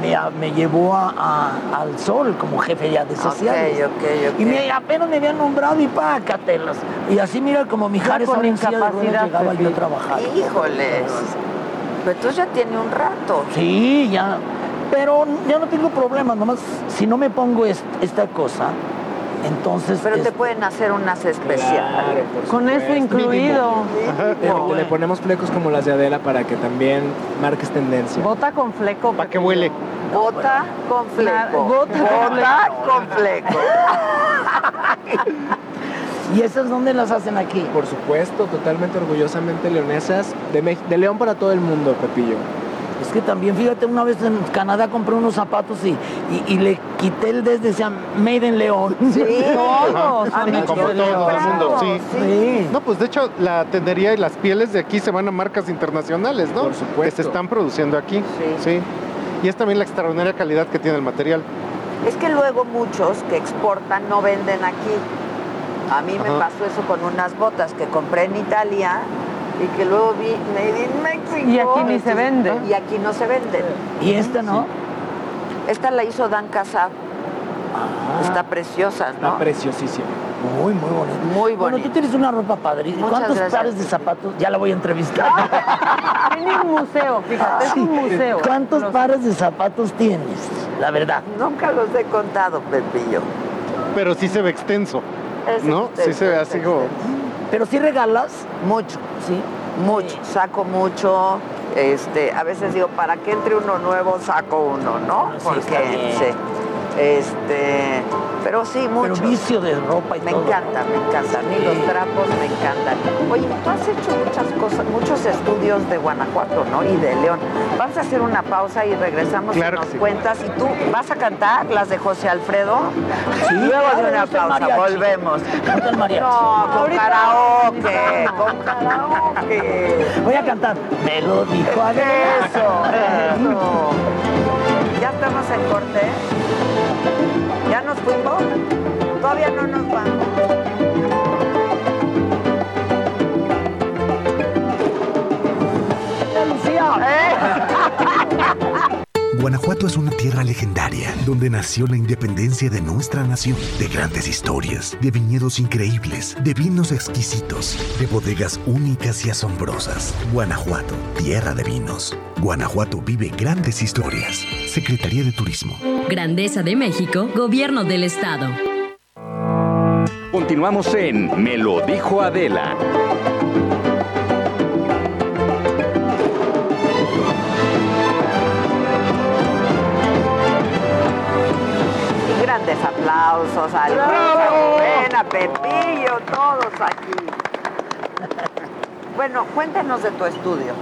me, me llevó a- a- al Sol como jefe ya de sociales. Ok, ok, ok. Y me, apenas me habían nombrado y pácatelas. Y así mira como mi Jares con silla de incapacidad, llegaba yo a trabajar. Híjoles. Pero tú ya tiene un rato. Sí, ya. Pero ya no tengo problemas, nomás si no me pongo est- esta cosa, entonces... Pero te pueden hacer unas especiales. Con eso incluido. Pero le ponemos flecos como las de Adela para que también marques tendencia. Bota con fleco. Para que huele. Bota con fleco. Bota con Bota con fleco. ¿Y esas dónde las hacen aquí? Por supuesto, totalmente orgullosamente leonesas. De, de León para todo el mundo, Pepillo. Es que también, fíjate, una vez en Canadá compré unos zapatos y, y, y le quité el desde, decía Made in León. Sí, todos. han hecho Como todo de el mundo, Bravo, sí. sí. No, pues de hecho la tendería y las pieles de aquí se van a marcas internacionales, ¿no? Por supuesto. Que se están produciendo aquí. Sí. Y es también la extraordinaria calidad que tiene el material. Es que luego muchos que exportan no venden aquí. A mí me pasó eso con unas botas que compré en Italia y que luego vi Made in Mexico. Y aquí ni se vende. Y aquí no se venden. Y esta, ¿no? Esta la hizo Dan Casab. Está preciosa, ¿no? Está preciosísimo. Muy, muy bonito. Muy Bueno, bonito. tú tienes una ropa. Muchas ¿Cuántos gracias. pares de zapatos? Ya la voy a entrevistar. Tiene un museo, fíjate, es un museo. ¿Cuántos Los- pares de zapatos tienes? La verdad. Nunca los he contado, Pepillo. Pero sí se ve extenso, Es ¿no? extenso, Sí se ve así como... Pero sí regalas. Mucho, Sí. mucho. Saco mucho. Este, a veces digo, para que entre uno nuevo, saco uno, ¿no? Porque, sí. Este, pero sí, mucho. Pero vicio de ropa y Me todo. encanta, me encanta. A mí los trapos me encantan. Oye, tú has hecho muchas cosas, muchos estudios de Guanajuato, ¿no? Y de León. Vamos a hacer una pausa y regresamos Claro y nos sí. cuentas. ¿Y tú vas a cantar las de José Alfredo? Sí, Luego de una pausa, mariachi. volvemos. El mariachi. No, con Ahorita. karaoke, con karaoke. Voy a cantar. Me lo dijo. Eso, eso. ¿Ya estamos en corte? ¿Ya nos fuimos? Todavía no nos vamos. Guanajuato es una tierra legendaria donde nació la independencia de nuestra nación, de grandes historias, de viñedos increíbles, de vinos exquisitos, de bodegas únicas y asombrosas. Guanajuato, tierra de vinos. Guanajuato vive grandes historias. Secretaría de Turismo. Grandeza de México, Gobierno del Estado. Continuamos en Me lo dijo Adela. Pepillo, todos aquí. Bueno, cuéntanos de tu estudio.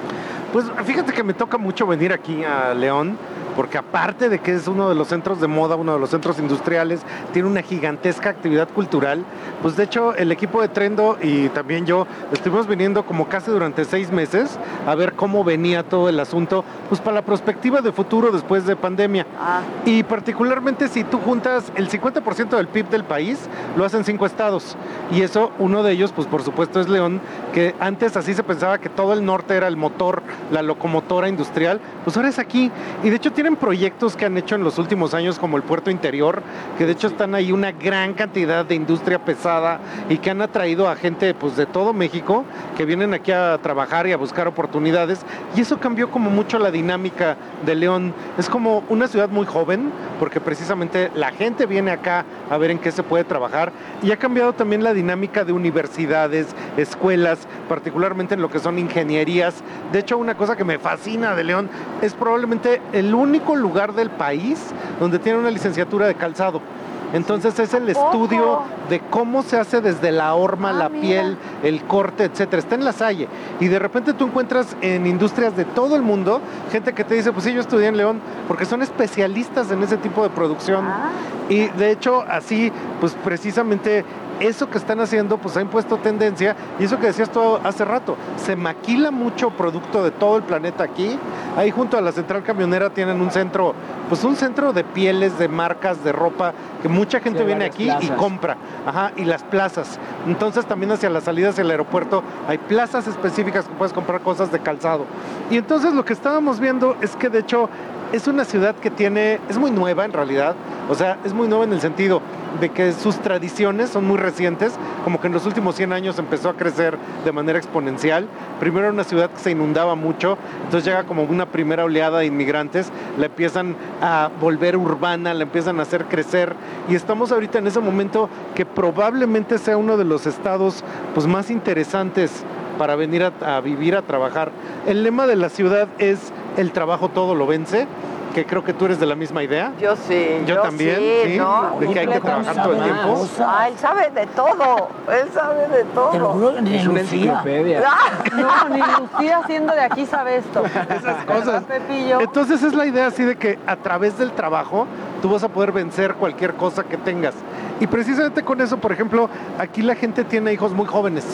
Pues fíjate que me toca mucho venir aquí a León, porque aparte de que es uno de los centros de moda, uno de los centros industriales, tiene una gigantesca actividad cultural, pues de hecho el equipo de Trendo y también yo estuvimos viniendo como casi durante seis meses a ver cómo venía todo el asunto, pues para la perspectiva de futuro después de pandemia. Ah, Y particularmente si tú juntas el 50% del PIB del país, lo hacen cinco estados. Y eso, uno de ellos, pues por supuesto es León, que antes así se pensaba que todo el norte era el motor, la locomotora industrial, pues ahora es aquí. Y de hecho tienen proyectos que han hecho en los últimos años como el puerto interior, que de hecho están ahí una gran cantidad de industria pesada y que han atraído a gente pues de todo México que vienen aquí a trabajar y a buscar oportunidades. Y eso cambió como mucho la dinámica de León. Es como una ciudad muy joven, porque precisamente la gente viene acá a ver en qué se puede trabajar. Y ha cambiado también la dinámica de universidades, escuelas, particularmente en lo que son ingenierías. De hecho, una cosa que me fascina de León es probablemente el único lugar del país donde tiene una licenciatura de calzado. Entonces es el estudio de cómo se hace desde la horma, la piel, el corte, etcétera. Está en la Salle. Y de repente tú encuentras en industrias de todo el mundo gente que te dice, pues sí, yo estudié en León, porque son especialistas en ese tipo de producción. Y de hecho, así, pues precisamente eso que están haciendo, pues ha impuesto tendencia. Y eso que decías tú hace rato, se maquila mucho producto de todo el planeta aquí. Ahí junto a la central camionera tienen un centro, pues un centro de pieles, de marcas, de ropa, que mucha gente Sí, viene aquí y compra. Ajá, y las plazas. Entonces también hacia las salidas del aeropuerto hay plazas específicas que puedes comprar cosas de calzado. Y entonces lo que estábamos viendo es que de hecho es una ciudad que tiene, es muy nueva en realidad, o sea, es muy nueva en el sentido de que sus tradiciones son muy recientes, como que en los últimos 100 años empezó a crecer de manera exponencial. Primero era una ciudad que se inundaba mucho, entonces llega como una primera oleada de inmigrantes, la empiezan a volver urbana, la empiezan a hacer crecer y estamos ahorita en ese momento que probablemente sea uno de los estados pues, más interesantes para venir a, a vivir, a trabajar. El lema de la ciudad es el trabajo todo lo vence que creo que tú eres de la misma idea. Yo sí. Yo, también, sí, ¿no? de que hay que trabajar todo el tiempo. Ah, él sabe de todo, él sabe de todo. Te lo juro que ni Es una Lucía. enciclopedia. No, ni Lucía siendo de aquí sabe esto. Esas cosas. Pepillo? Entonces es la idea así de que a través del trabajo tú vas a poder vencer cualquier cosa que tengas. Y precisamente con eso, por ejemplo, aquí la gente tiene hijos muy jóvenes,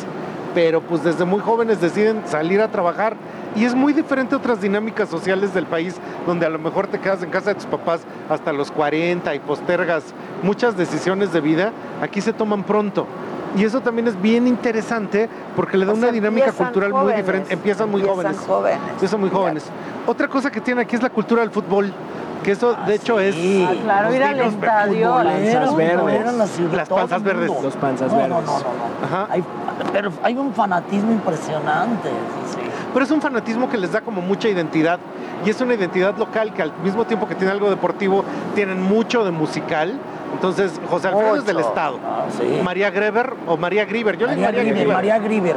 pero pues desde muy jóvenes deciden salir a trabajar. Y es muy diferente a otras dinámicas sociales del país, donde a lo mejor te quedas en casa de tus papás hasta los 40 y postergas muchas decisiones de vida. Aquí se toman pronto. Y eso también es bien interesante porque le da O sea, una dinámica cultural muy diferente. Empiezan muy empiezan jóvenes. jóvenes. Empiezan muy jóvenes. Otra cosa que tiene aquí es la cultura del fútbol, que eso de hecho es... Ah, claro, ir al los estadio. Verdes. Las panzas verdes. Los panzas No, verdes. no, no, no, no. Ajá. Hay, pero hay un fanatismo impresionante. sí, sí. Pero es un fanatismo que les da como mucha identidad. Y es una identidad local que al mismo tiempo que tiene algo deportivo, tienen mucho de musical. Entonces, José Alfredo es del. Estado. Ah, sí. María Greber o María Grieber. Yo le digo María María Grieber, Grieber. María Grieber.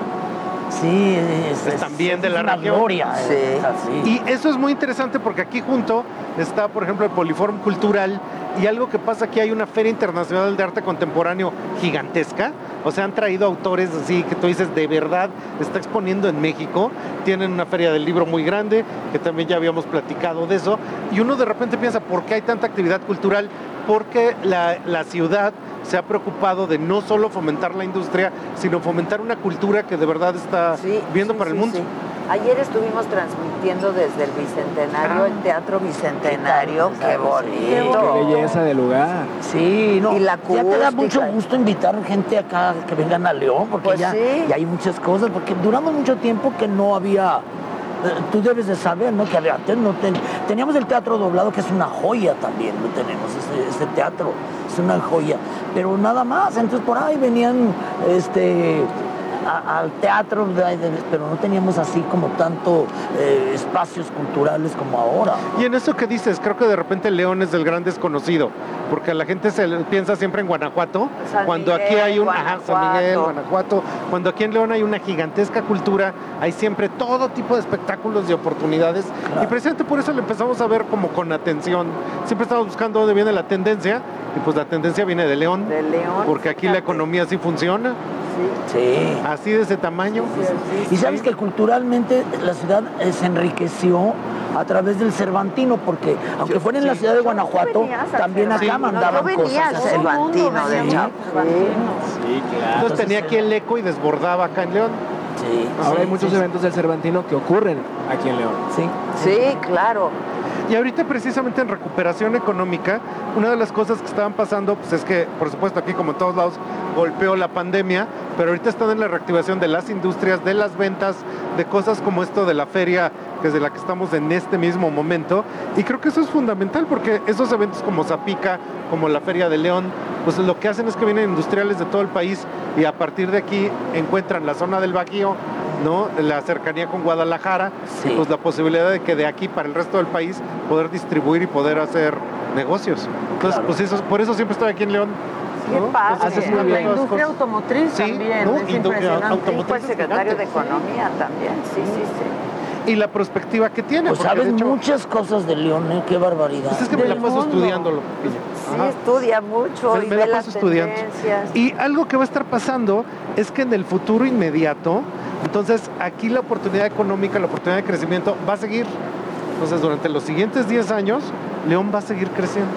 Sí, es, Es también de la una región. gloria. Sí. es así. Y eso es muy interesante porque aquí junto está, por ejemplo, el Poliforum Cultural y algo que pasa aquí hay una Feria Internacional de Arte Contemporáneo gigantesca. O sea, han traído autores así que tú dices, de verdad, está exponiendo en México. Tienen una feria del libro muy grande, que también ya habíamos platicado de eso. Y uno de repente piensa, ¿por qué hay tanta actividad cultural? Porque la, la ciudad se ha preocupado de no solo fomentar la industria, sino fomentar una cultura que de verdad está Sí, viendo sí, para el mundo. sí. Ayer estuvimos transmitiendo desde el Bicentenario, el Teatro Bicentenario. Qué bonito. Qué belleza de lugar. Sí, no. Y la ya te da mucho gusto invitar gente acá que vengan a León, porque Pues ya, sí. ya hay muchas cosas, porque duramos mucho tiempo que no había. Tú debes de saber, ¿no? Que antes no ten- teníamos el teatro doblado, que es una joya también, lo tenemos, este, este teatro, es una joya. Pero nada más, entonces por ahí venían este, a- al teatro, pero no teníamos así como tanto eh, espacios culturales como ahora. Y en eso que dices, creo que de repente León es el gran desconocido, porque la gente se piensa siempre en Guanajuato, San cuando aquí hay un ajá, San Miguel, Guanajuato. Guanajuato, cuando aquí en León hay una gigantesca cultura, hay siempre todo tipo de espectáculos y oportunidades, y precisamente por eso le empezamos a ver como con atención. Siempre estamos buscando dónde viene la tendencia, y pues la tendencia viene de León, De León. porque aquí la economía sí funciona, Sí. así de ese tamaño. Y sabes que culturalmente la ciudad eh, se enriqueció a través del Cervantino, porque aunque fuera en la ciudad de Guanajuato, también acá Cervantino, mandaban cosas. al. Cervantino de. Sí, claro. Entonces tenía aquí el eco y desbordaba acá en León. Sí, Ahora sí, hay muchos sí, eventos del Cervantino que ocurren aquí en León. Sí. Sí, claro. Y ahorita precisamente en recuperación económica, una de las cosas que estaban pasando, pues es que, por supuesto, aquí como en todos lados, golpeó la pandemia, pero ahorita están en la reactivación de las industrias, de las ventas, de cosas como esto de la feria, que es de la que estamos en este mismo momento. Y creo que eso es fundamental, porque esos eventos como Zapica, como la Feria de León, pues lo que hacen es que vienen industriales de todo el país y a partir de aquí encuentran la zona del Bajío, ¿no? La cercanía con Guadalajara, Sí. y pues la posibilidad de que de aquí para el resto del país poder distribuir y poder hacer negocios. Entonces, Claro. pues eso, por eso siempre estoy aquí en León. Qué ¿no? padre. Entonces, haces muy La bien las industria automotriz Sí, también, ¿no? es Indu- impresionante. automotriz. Fue secretario de. Economía también, sí, sí, sí. Y la perspectiva que tiene. Pues de hecho, muchas cosas de León, ¿eh? Qué barbaridad. pues es que me la paso mundo. estudiándolo. Sí, Ajá. estudia mucho Me- y me ve la las paso estudiando. Y algo que va a estar pasando es que en el futuro inmediato, entonces aquí la oportunidad económica, la oportunidad de crecimiento va a seguir. Entonces durante los siguientes 10 años, León va a seguir creciendo.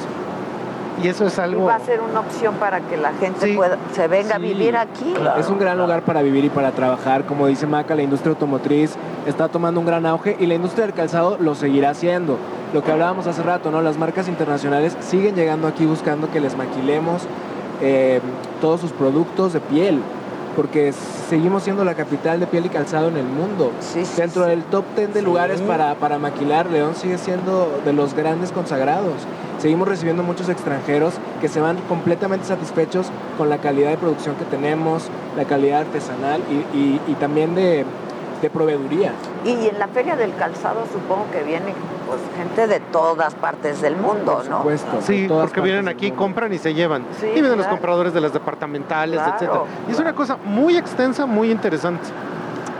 Y eso es Y algo... va a ser una opción para que la gente Sí. pueda, se venga a vivir aquí. Claro. Es un gran lugar para vivir y para trabajar. Como dice Maca, la industria automotriz está tomando un gran auge y la industria del calzado lo seguirá haciendo. Lo que hablábamos hace rato, ¿no? Las marcas internacionales siguen llegando aquí buscando que les maquilemos eh, todos sus productos de piel. Porque seguimos siendo la capital de piel y calzado en el mundo. Sí, sí, Dentro sí. del top 10 de lugares para, para maquilar, León sigue siendo de los grandes consagrados. Seguimos recibiendo muchos extranjeros que se van completamente satisfechos con la calidad de producción que tenemos, la calidad artesanal y, y- y también de, de proveeduría. Y en la Feria del Calzado supongo que viene pues, gente de todas partes del mundo, Por ¿no? supuesto. Sí, de todas porque vienen aquí, compran y se llevan. Sí, y vienen los compradores de las departamentales, Claro, etcétera. Y es una cosa muy extensa, muy interesante.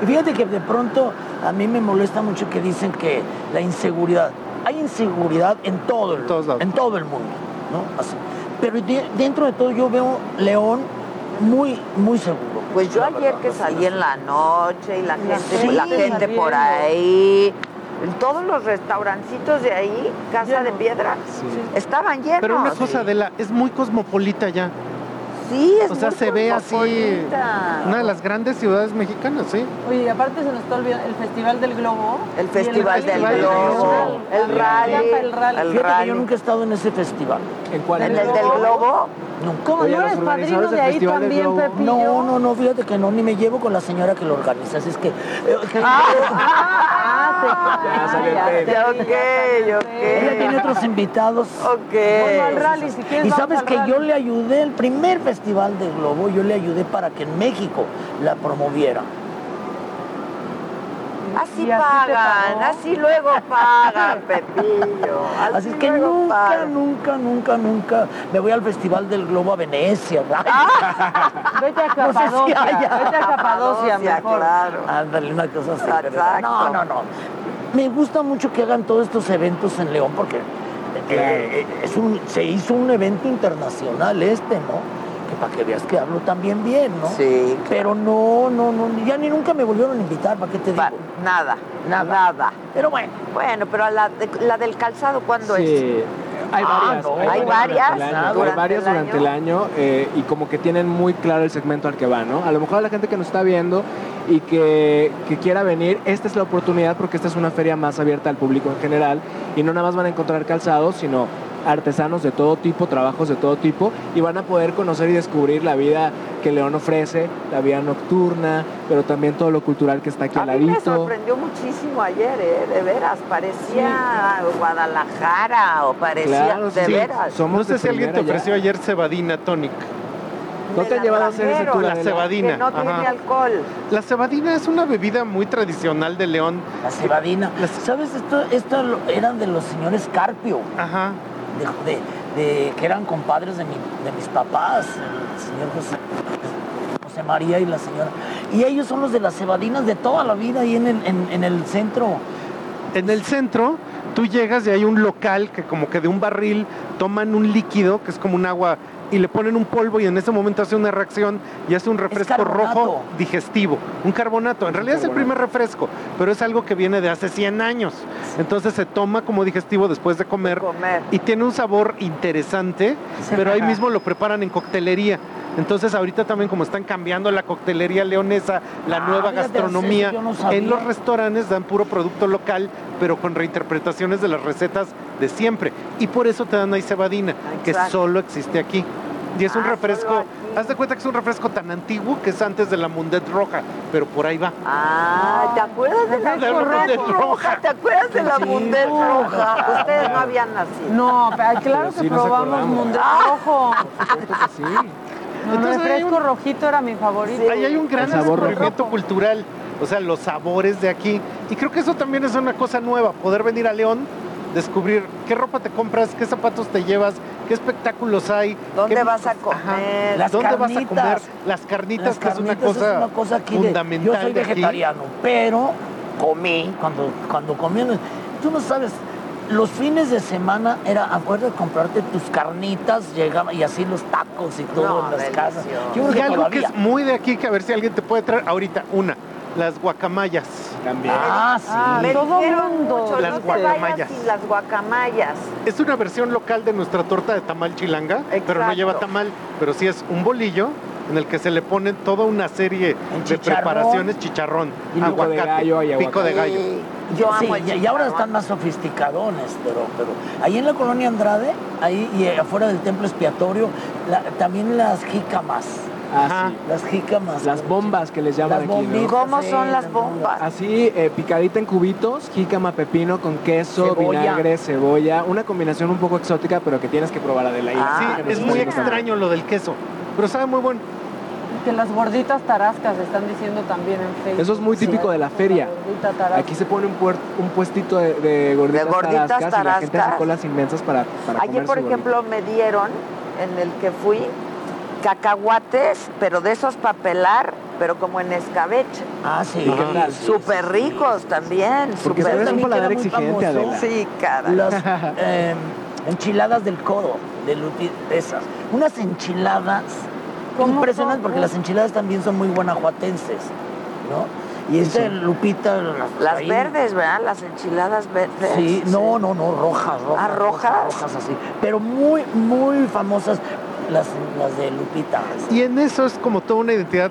Y fíjate que de pronto a mí me molesta mucho que dicen que la inseguridad. hay inseguridad en todo el, en todo el mundo, ¿no? Así. Pero de- dentro de todo yo veo León muy, muy seguro. Pues yo La ayer verdad, que salí en la noche y la gente, la gente por ahí, en todos los restaurancitos de ahí, Casa de Piedra, estaban llenos. Pero una cosa, Adela, es muy cosmopolita ya. Sí, es O sea, muy se ve así. Una de las grandes ciudades mexicanas, sí. Oye, y aparte se nos está olvidando el Festival del Globo. El Festival del. Globo, el rally, el rally. el Fíjate que yo nunca he estado en ese festival. ¿En cuál? ¿En el del Globo? Nunca. ¿Cómo Oye, no los eres padrino de del ahí también, Globo. Pepillo? No, no, no, fíjate que no, ni me llevo con la señora que lo organiza, así es que... eh, Ah, Ya salió el ya, Ok, ok. Ella tiene otros invitados. Ok. Al rally, si quieres Y sabes que rally. yo le ayudé, el primer festival de Globo, yo le ayudé para que en México la promoviera. Así ¿Y así te pagan, así luego pagan, Pepillo. Así, Así es que nunca, pagan. nunca, nunca, nunca me voy al Festival del Globo a Venecia. Vete a No sé si Capadocia, haya. vete a Capadocia mejor. claro. Ándale, una cosa así. Exacto. No, no, no. Me gusta mucho que hagan todos estos eventos en León porque eh, es un, se hizo un evento internacional este, ¿no? Que para que veas que hablo también bien, ¿no? Sí, Pero no, no, no, ya ni nunca me volvieron a invitar, ¿para qué te digo? Nada, Nada. nada. Pero bueno. Bueno, pero a la, de- la del calzado, ¿cuándo es? Hay Ah, varias. no. Hay varias durante el año, durante hay varias el durante el año eh, y como que tienen muy claro el segmento al que va, ¿no? A lo mejor a la gente que nos está viendo y que, que quiera venir, esta es la oportunidad porque esta es una feria más abierta al público en general y no nada más van a encontrar calzados, sino artesanos de todo tipo, trabajos de todo tipo y van a poder conocer y descubrir la vida que León ofrece, la vida nocturna, pero también todo lo cultural que está aquí A al mí me ladito. sorprendió muchísimo ayer, ¿eh? De veras, parecía Guadalajara o parecía, Claro, de sí. veras. Somos No sé de si alguien te ofreció ayer cebadina tonic. ¿No te han llevado a hacer ese tour? La cebadina. Que no tiene ajá. alcohol. La cebadina es una bebida muy tradicional de León. La cebadina. ¿Sabes? Esto, esto eran de los señores Carpio. Ajá. De, de- que eran compadres de, mi- de mis papás, el señor José, José María y la señora. Y ellos son los de las cebadinas de toda la vida ahí en el, en el centro. En el centro, tú llegas y hay un local que como que de un barril toman un líquido, que es como un agua, y le ponen un polvo y en ese momento hace una reacción y hace un refresco rojo digestivo, un carbonato. En realidad es el primer refresco, pero es algo que viene de hace 100 años. Entonces se toma como digestivo después de comer, Comer. y tiene un sabor interesante, pero ahí mismo lo preparan en coctelería. Entonces ahorita también como están cambiando la coctelería leonesa, la Ah, nueva gastronomía, no en los restaurantes dan puro producto local, pero con reinterpretaciones de las recetas de siempre. Y por eso te dan ahí cebadina, que solo existe aquí. Y es un Ah, refresco, haz de cuenta que es un refresco tan antiguo que es antes de la Mundet Roja, pero por ahí va. Ah, ¿te acuerdas de la De la Mundet Roja. ¿Te acuerdas de la Sí, Mundet roja? Ustedes no habían nacido. No, pero claro sí que probamos. Mundet Rojo. Sí. No, el Entonces, un- refresco rojito era mi favorito. Ahí hay un gran El descubrimiento cultural, o sea, los sabores de aquí. Y creo que eso también es una cosa nueva, poder venir a León, descubrir qué ropa te compras, qué zapatos te llevas, qué espectáculos hay. ¿Dónde qué- vas a Ajá. comer? Las ¿Dónde vas a carnitas. comer? Las carnitas, Las que es una carnitas cosa, es una cosa aquí de- fundamental. yo soy aquí. vegetariano, pero comí cuando, cuando comí. Tú no sabes, los fines de semana era, acuérdate, comprarte tus carnitas, llegaba y así los tacos y todo No, en las delicioso. casas. Yo creo Y que algo que es muy de aquí, que a ver si alguien te puede traer ahorita, una, las guacamayas. También. Ah, sí. Ah, Me todo dijeron mundo. mucho, Las no guacamayas. sin las guacamayas. Es una versión local de nuestra torta de tamal chilanga, pero no lleva tamal, pero sí es un bolillo en el que se le ponen toda una serie de preparaciones, chicharrón, Y pico de aguacate, gallo y pico de gallo. Y yo amo Sí, el y, ahora están más sofisticadones, pero, pero ahí en la colonia Andrade, ahí y afuera del templo expiatorio, la- también las jícamas. Sí. Las jícamas. Las bombas que les llaman Las aquí, ¿no? ¿Cómo son las bombas? Así, eh, picadita en cubitos, jícama, pepino con queso, Cebolla. vinagre, cebolla. Una combinación un poco exótica, pero que tienes que probar Adela. Ah, Sí, es muy extraño lo del queso, pero sabe muy bueno. Que las gorditas tarascas están diciendo también en Facebook. Eso es muy típico de la feria. Aquí se pone un, puer- un puestito de, de gorditas, De gorditas tarascas, y la gente hace tarascas. colas inmensas para, para Ayer, comer por su ejemplo, me dieron, en el que fui, cacahuates, pero de esos papelar, pero como en escabeche. Ah, sí, Y ¿qué tal? Súper ricos también. Porque eres un ricos. paladar exigente, Adela. Sí, cara. Las eh, enchiladas del codo, de Lupi, esas. Unas enchiladas impresionantes, porque las enchiladas también son muy guanajuatenses, ¿no? Y este Lupita... Las verdes, ¿verdad? Las enchiladas verdes. Sí, no, no, no, rojas, rojas. ¿Ah, rojas? Rojas así. Pero muy, muy famosas las, las de Lupita. Y en eso es como toda una identidad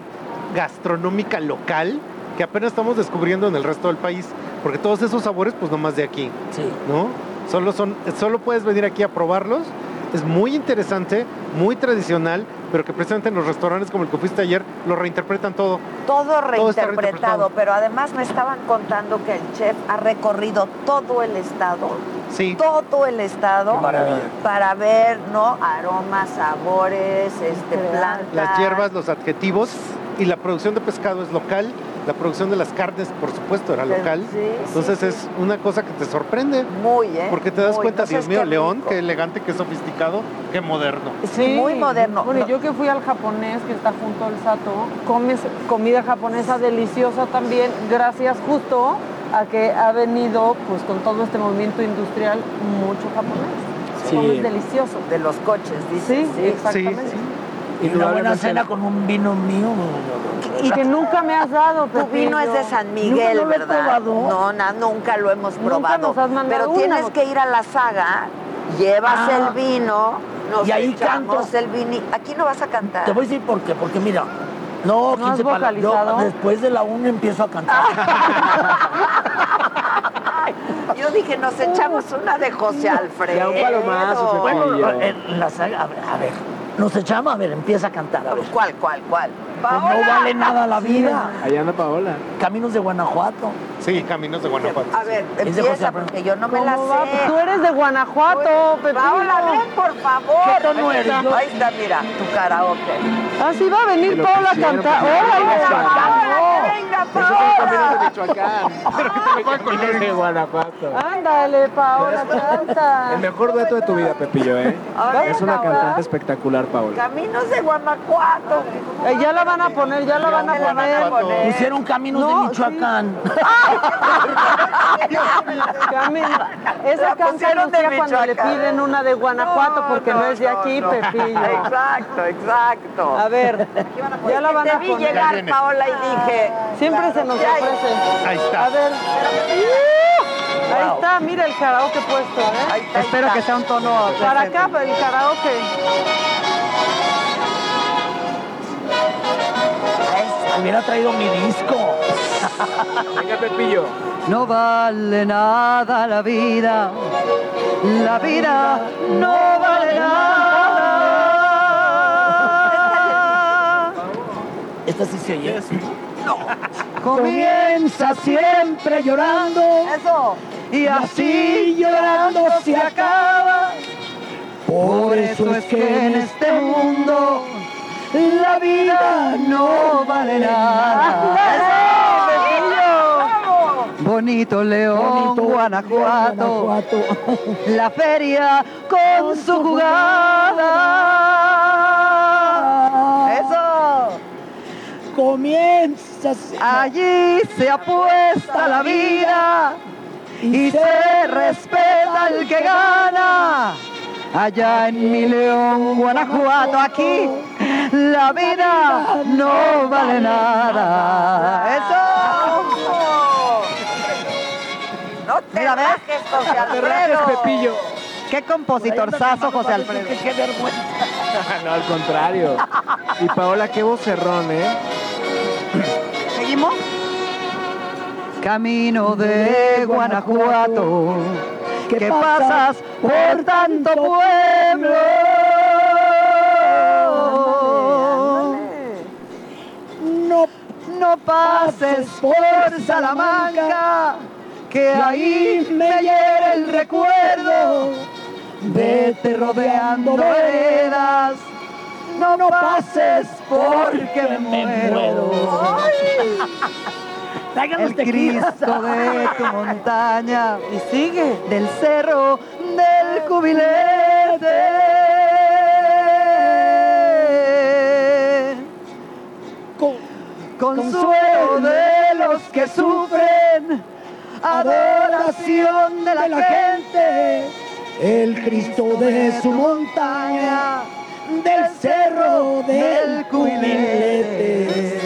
gastronómica local que apenas estamos descubriendo en el resto del país, porque todos esos sabores, pues nomás de aquí, Sí. ¿no? Solo son, solo puedes venir aquí a probarlos. Es muy interesante, muy tradicional, pero que precisamente en los restaurantes como el que fuiste ayer lo reinterpretan todo. Todo reinterpretado, pero además me estaban contando que el chef ha recorrido todo el estado, Sí. todo el estado, para ver, ¿no? Aromas, sabores, este, plantas. Las hierbas, los adjetivos y la producción de pescado es local, la producción de las carnes, por supuesto, era local. sí, Entonces sí, es una cosa que te sorprende. Muy, ¿eh? Porque te das Muy. cuenta, Dios mío, qué León, qué elegante, qué sofisticado, qué moderno. Sí, Muy moderno. Bueno, No. yo que fui al japonés, que está junto al Sato, comes comida japonesa deliciosa también, gracias justo a que ha venido, pues con todo este movimiento industrial, mucho japonés. Sí. Comes delicioso. De los coches, dice. Sí, exactamente. Y una buena cena con un vino mío. Y que nunca me has dado, Tu vino es de San Nunca Miguel, lo he ¿verdad? probado. No, na- nunca lo hemos Nunca probado. nos has mandado pero una, tienes que ir a la saga, llevas Ah. el vino, nos Y ahí canto. el vino. Aquí no vas a cantar. Te voy a decir por qué. Porque mira, no, ¿No has 15 pala- yo vocalizado? después de la 1 empiezo a cantar. Yo dije, nos echamos una de José Alfredo. Ya un palomazo, bueno, en la saga, a ver, a ver, nos echamos, a ver, empieza a cantar, a ver. ¿Cuál, cuál, cuál? Pues no vale nada la vida. Allá anda Paola. Caminos de Guanajuato. Sí, Caminos de Guanajuato. A ver, Es de José empieza porque yo no me la sé. Tú eres de Guanajuato. Paola, ven, por favor. ¿Qué tono eres? Ahí está, mira, tu karaoke. Así va a venir Paola a cantar. Venga, Paola. Michoacán. Pero que te lo de Guanajuato. Ándale, Paola, canta. El mejor dueto de tu vida, Pepillo, ¿eh? Es una cantante espectacular, Paola. Caminos de Guanajuato. Eh, ya la van a poner, ya la van a poner. Pusieron Caminos No, de Michoacán. Camila, esa canción de cuando le piden una de Guanajuato porque no, no, es de aquí, no. Pepillo. Exacto, exacto. A ver, ya la van Te a vi poner. llegar, Paola, y dije... Siempre se nos ofrece. Ahí está. A ver. Ahí está, mira el karaoke puesto, ¿eh? Ahí está, ahí Espero está. que sea un tono Para acá, para el karaoke. Hubiera traído mi disco. Venga, Pepillo. No vale nada la vida, la vida no vale nada. Esta sí se oye. Comienza siempre llorando Eso. y así llorando se acaba. Por eso es que en este mundo la vida no vale nada. Bonito León, Guanajuato, la feria con su jugada. Eso. Comienza. Allí se apuesta la vida y se respeta al que gana. Allá en mi León, Guanajuato, aquí la vida no vale nada. Eso. No te Mira, José Alfredo. Pepillo. Qué compositorzazo, José Alfredo. Qué vergüenza. no, al contrario. Y Paola, qué vocerrón, ¿eh? ¿Seguimos? Camino de Guanajuato, que pasas por tanto pueblo. No, no pases por Salamanca, que ahí me hiere el recuerdo. Vete rodeando veredas, no, no pases porque me muero. Traigan El. Cristo de tu montaña. Y sigue. Del cerro del cubilete. consuelo de los que sufren, adoración de la gente, el Cristo de su montaña, del cerro del cubilete.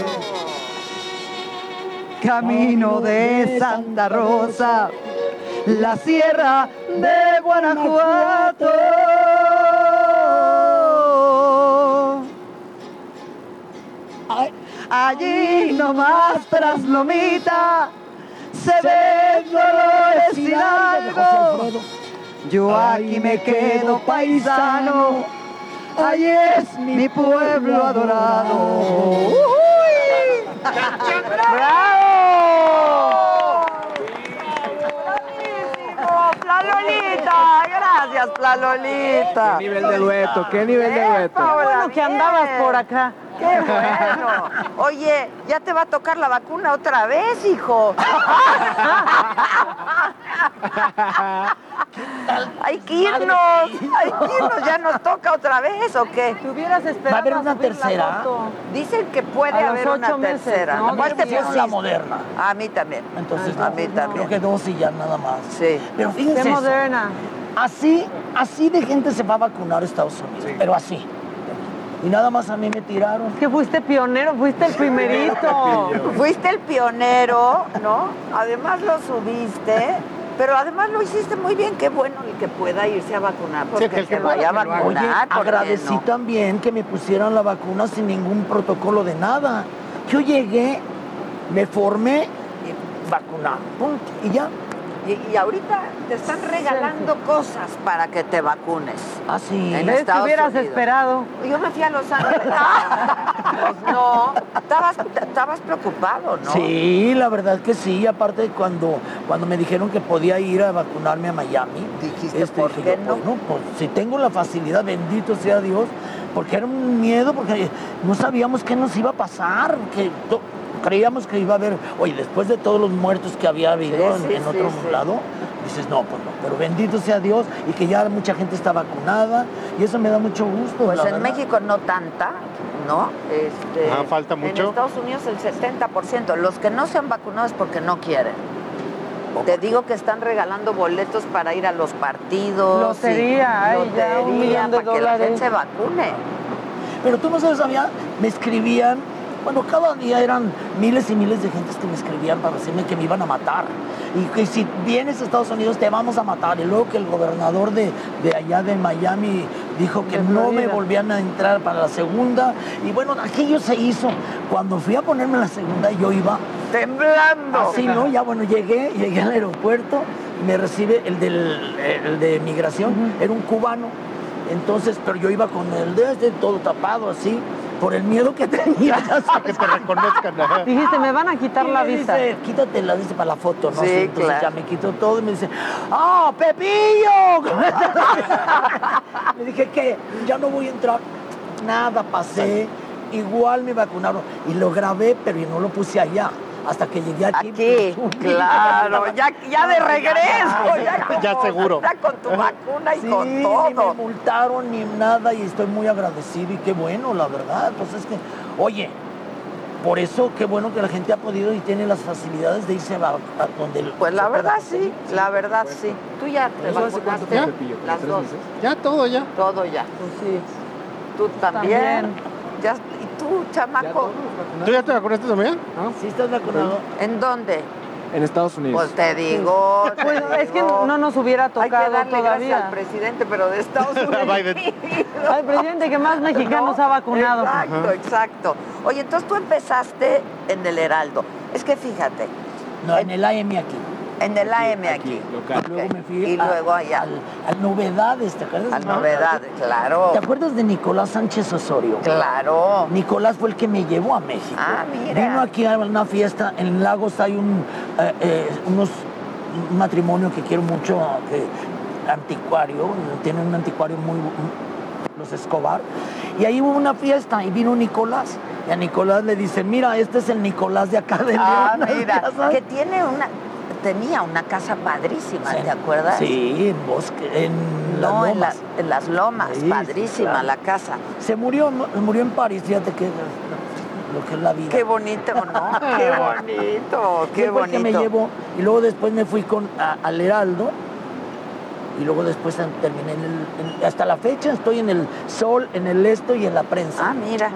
Camino de Santa Rosa, la sierra de Guanajuato. Allí nomás tras Lomita se ven dolores hidalgo. Yo aquí me quedo paisano, allí es mi pueblo adorado. ¡Bravo! Plalolita, gracias Plalolita. Qué nivel de dueto, qué nivel de dueto. Bueno, que andabas por acá. Qué bueno. Oye, ya te va a tocar la vacuna otra vez, hijo. Hay que irnos, hay que irnos, ya nos toca otra vez o qué? Te hubieras esperado. ¿Va a haber una tercera? Dicen que puede A los haber una meses, tercera. ¿no? ¿Cuál te es la pusiste? moderna. A mí también. Entonces, a mí no, también. Creo que dos y ya nada más. Sí. Pero fíjense. Eso. moderna. Así, así de gente se va a vacunar a Estados Unidos. Pero así. Y nada más a mí me tiraron. Que fuiste pionero, fuiste el primerito. Fuiste el pionero, ¿no? Además lo subiste, pero además lo hiciste muy bien. Qué bueno el que pueda irse a vacunar, porque que el que se vaya a vacunar. Oye, ¿por qué agradecí no? también que me pusieran la vacuna sin ningún protocolo de nada. Yo llegué, me formé y vacunar. Punto. Y ya. Y, y ahorita te están regalando cosas para que te vacunes. Ah, sí. En. Te hubieras Unidos. esperado. Yo me fui a Los Ángeles. pues no, estabas, estabas preocupado, ¿no? Sí, la verdad que sí. Aparte, cuando, cuando me dijeron que podía ir a vacunarme a Miami, Dijiste, este, ¿por dije qué no? bueno, pues si tengo la facilidad, bendito sea Dios, porque era un miedo, porque no sabíamos qué nos iba a pasar, que creíamos que iba a haber, oye, después de todos los muertos que había habido Sí, en, sí, en sí, otro sí. lado, dices, no, pues no, pero bendito sea Dios y que ya mucha gente está vacunada y eso me da mucho gusto. Pues la en verdad. México no tanta, ¿no? Este, Ah, falta mucho. En Estados Unidos el 70%. Los que no se han vacunado es porque no quieren. Te digo que están regalando boletos para ir a los partidos. Lotería, y ay, ya, un lotería, millón de para que la gente se vacune. Pero tú no sabes, había, me escribían, bueno, cada día eran miles y miles de gentes que me escribían para decirme que me iban a matar. Y que si vienes a Estados Unidos te vamos a matar. Y luego que el gobernador de, de allá de Miami dijo que no me volvían a entrar para la segunda. Y bueno, aquello se hizo. Cuando fui a ponerme la segunda, yo iba Temblando. así, ¿no? Ya bueno, llegué, llegué al aeropuerto me recibe el, del, el de migración, era un cubano. Entonces, pero yo iba con el de este, todo tapado así, por el miedo que tenía. que te reconozcan. Dijiste, me van a quitar Y la me vista. Dice, quítate la dice para la foto, ¿no? Sí, Entonces claro. ya me quito todo y me dice, ¡Ah, Pepillo! le dije que ya no voy a entrar. Nada, pasé. Igual me vacunaron. Y lo grabé, pero yo no lo puse allá. Hasta que llegué aquí. Aquí, claro, ya, ya de regreso, ya, Ya seguro. Ya con tu vacuna y Sí, con ni me todo. multaron ni nada y estoy muy agradecido y qué bueno, la verdad. Pues es que, oye, por eso qué bueno que la gente ha podido y tiene las facilidades de irse a, a donde... Pues la verdad sí, la verdad sí. Tú ya te ¿Eso hace cuánto vacunaste? ¿Como las dos. Ya todo, ya. Todo ya. Pues sí. Tú también. También. Ya, ¿Y tú, ¿Ya chamaco? ¿Tú ya te vacunaste también? ¿No? ¿Sí estás vacunado? ¿En dónde? En Estados Unidos. Pues te digo. te Pues es que no nos hubiera Hay tocado que darle gracias todavía. al presidente, pero de Estados Unidos. Biden. Al presidente que más mexicanos ¿No? ha vacunado. Exacto, exacto. Oye, entonces tú empezaste en el Heraldo. Es que fíjate, No, en el AM aquí. En el AM aquí, aquí. Luego me fui Y a- luego allá. al, al Novedades, ¿te acuerdas? Al no? novedad, claro. ¿Te acuerdas de Nicolás Sánchez Osorio? Claro. Nicolás fue el que me llevó a México. Ah, mira. Vino aquí a una fiesta, en Lagos hay un, eh, eh, unos, un matrimonio que quiero mucho, que, anticuario, tienen un anticuario muy, los Escobar, y ahí hubo una fiesta y vino Nicolás, y a Nicolás le dicen, mira, este es el Nicolás de acá de Ah, León", mira, ya sabes. que tiene una, tenía una casa padrísima, ¿te acuerdas? Sí, en Bosque, en las No, en, Lomas. la- en las lomas, Sí, sí, padrísima claro. la casa. Se murió, murió en París, fíjate que lo que es la vida. Qué bonito, ¿no? qué bonito, qué el que me bonito. llevó y luego después me fui con a- al Heraldo y luego después en- terminé en el, en- hasta la fecha estoy en el Sol, en el Esto y en la prensa. Ah, mira.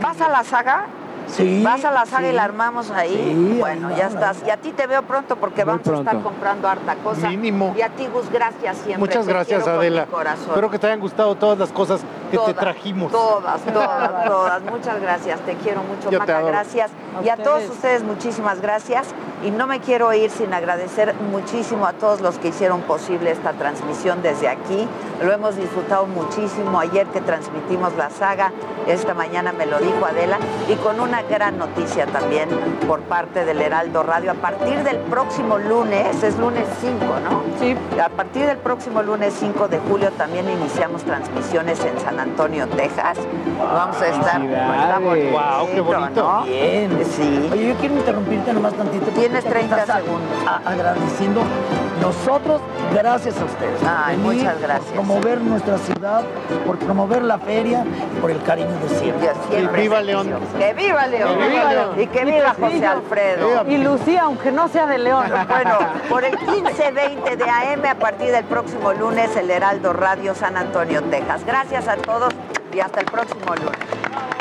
¿Vas a la saga? Sí. Vas a la saga y la armamos ahí. Sí, bueno, ahí ya estás. Y a ti te veo pronto porque Muy vamos a estar comprando harta cosa. Mínimo. Y a ti, Gus, gracias siempre. Muchas Te gracias, quiero con mi Adela. corazón. Espero que te hayan gustado todas las cosas que te trajimos. Todas, todas, todas. Muchas gracias. Te quiero mucho, Yo te Maca. adoro. Gracias. A y a todos ustedes. ustedes, muchísimas gracias. Y no me quiero ir sin agradecer muchísimo a todos los que hicieron posible esta transmisión desde aquí. Lo hemos disfrutado muchísimo ayer que transmitimos la saga. Esta mañana me lo dijo Adela. Y con una gran noticia también por parte del Heraldo Radio. A partir del próximo lunes, es lunes 5, ¿no? Sí. A partir del próximo lunes 5 de julio también iniciamos transmisiones en San Antonio, Texas. Vamos a estar. Bonito, Guau, qué bonito. ¿no? Bien. Sí. Oye, yo quiero interrumpirte nomás tantito. Tienes te 30 estás a- segundos. a- agradeciendo. Nosotros, gracias a ustedes. Ay, venir, muchas gracias. Por promover nuestra ciudad, por promover la feria y por el cariño de siempre. siempre viva se León. quiso. Que viva León. Que viva León. Y que viva José Alfredo. Y Lucía, aunque no sea de León. Bueno, por el 15-20 de AM a partir del próximo lunes, el Heraldo Radio San Antonio, Texas. Gracias a todos y hasta el próximo lunes.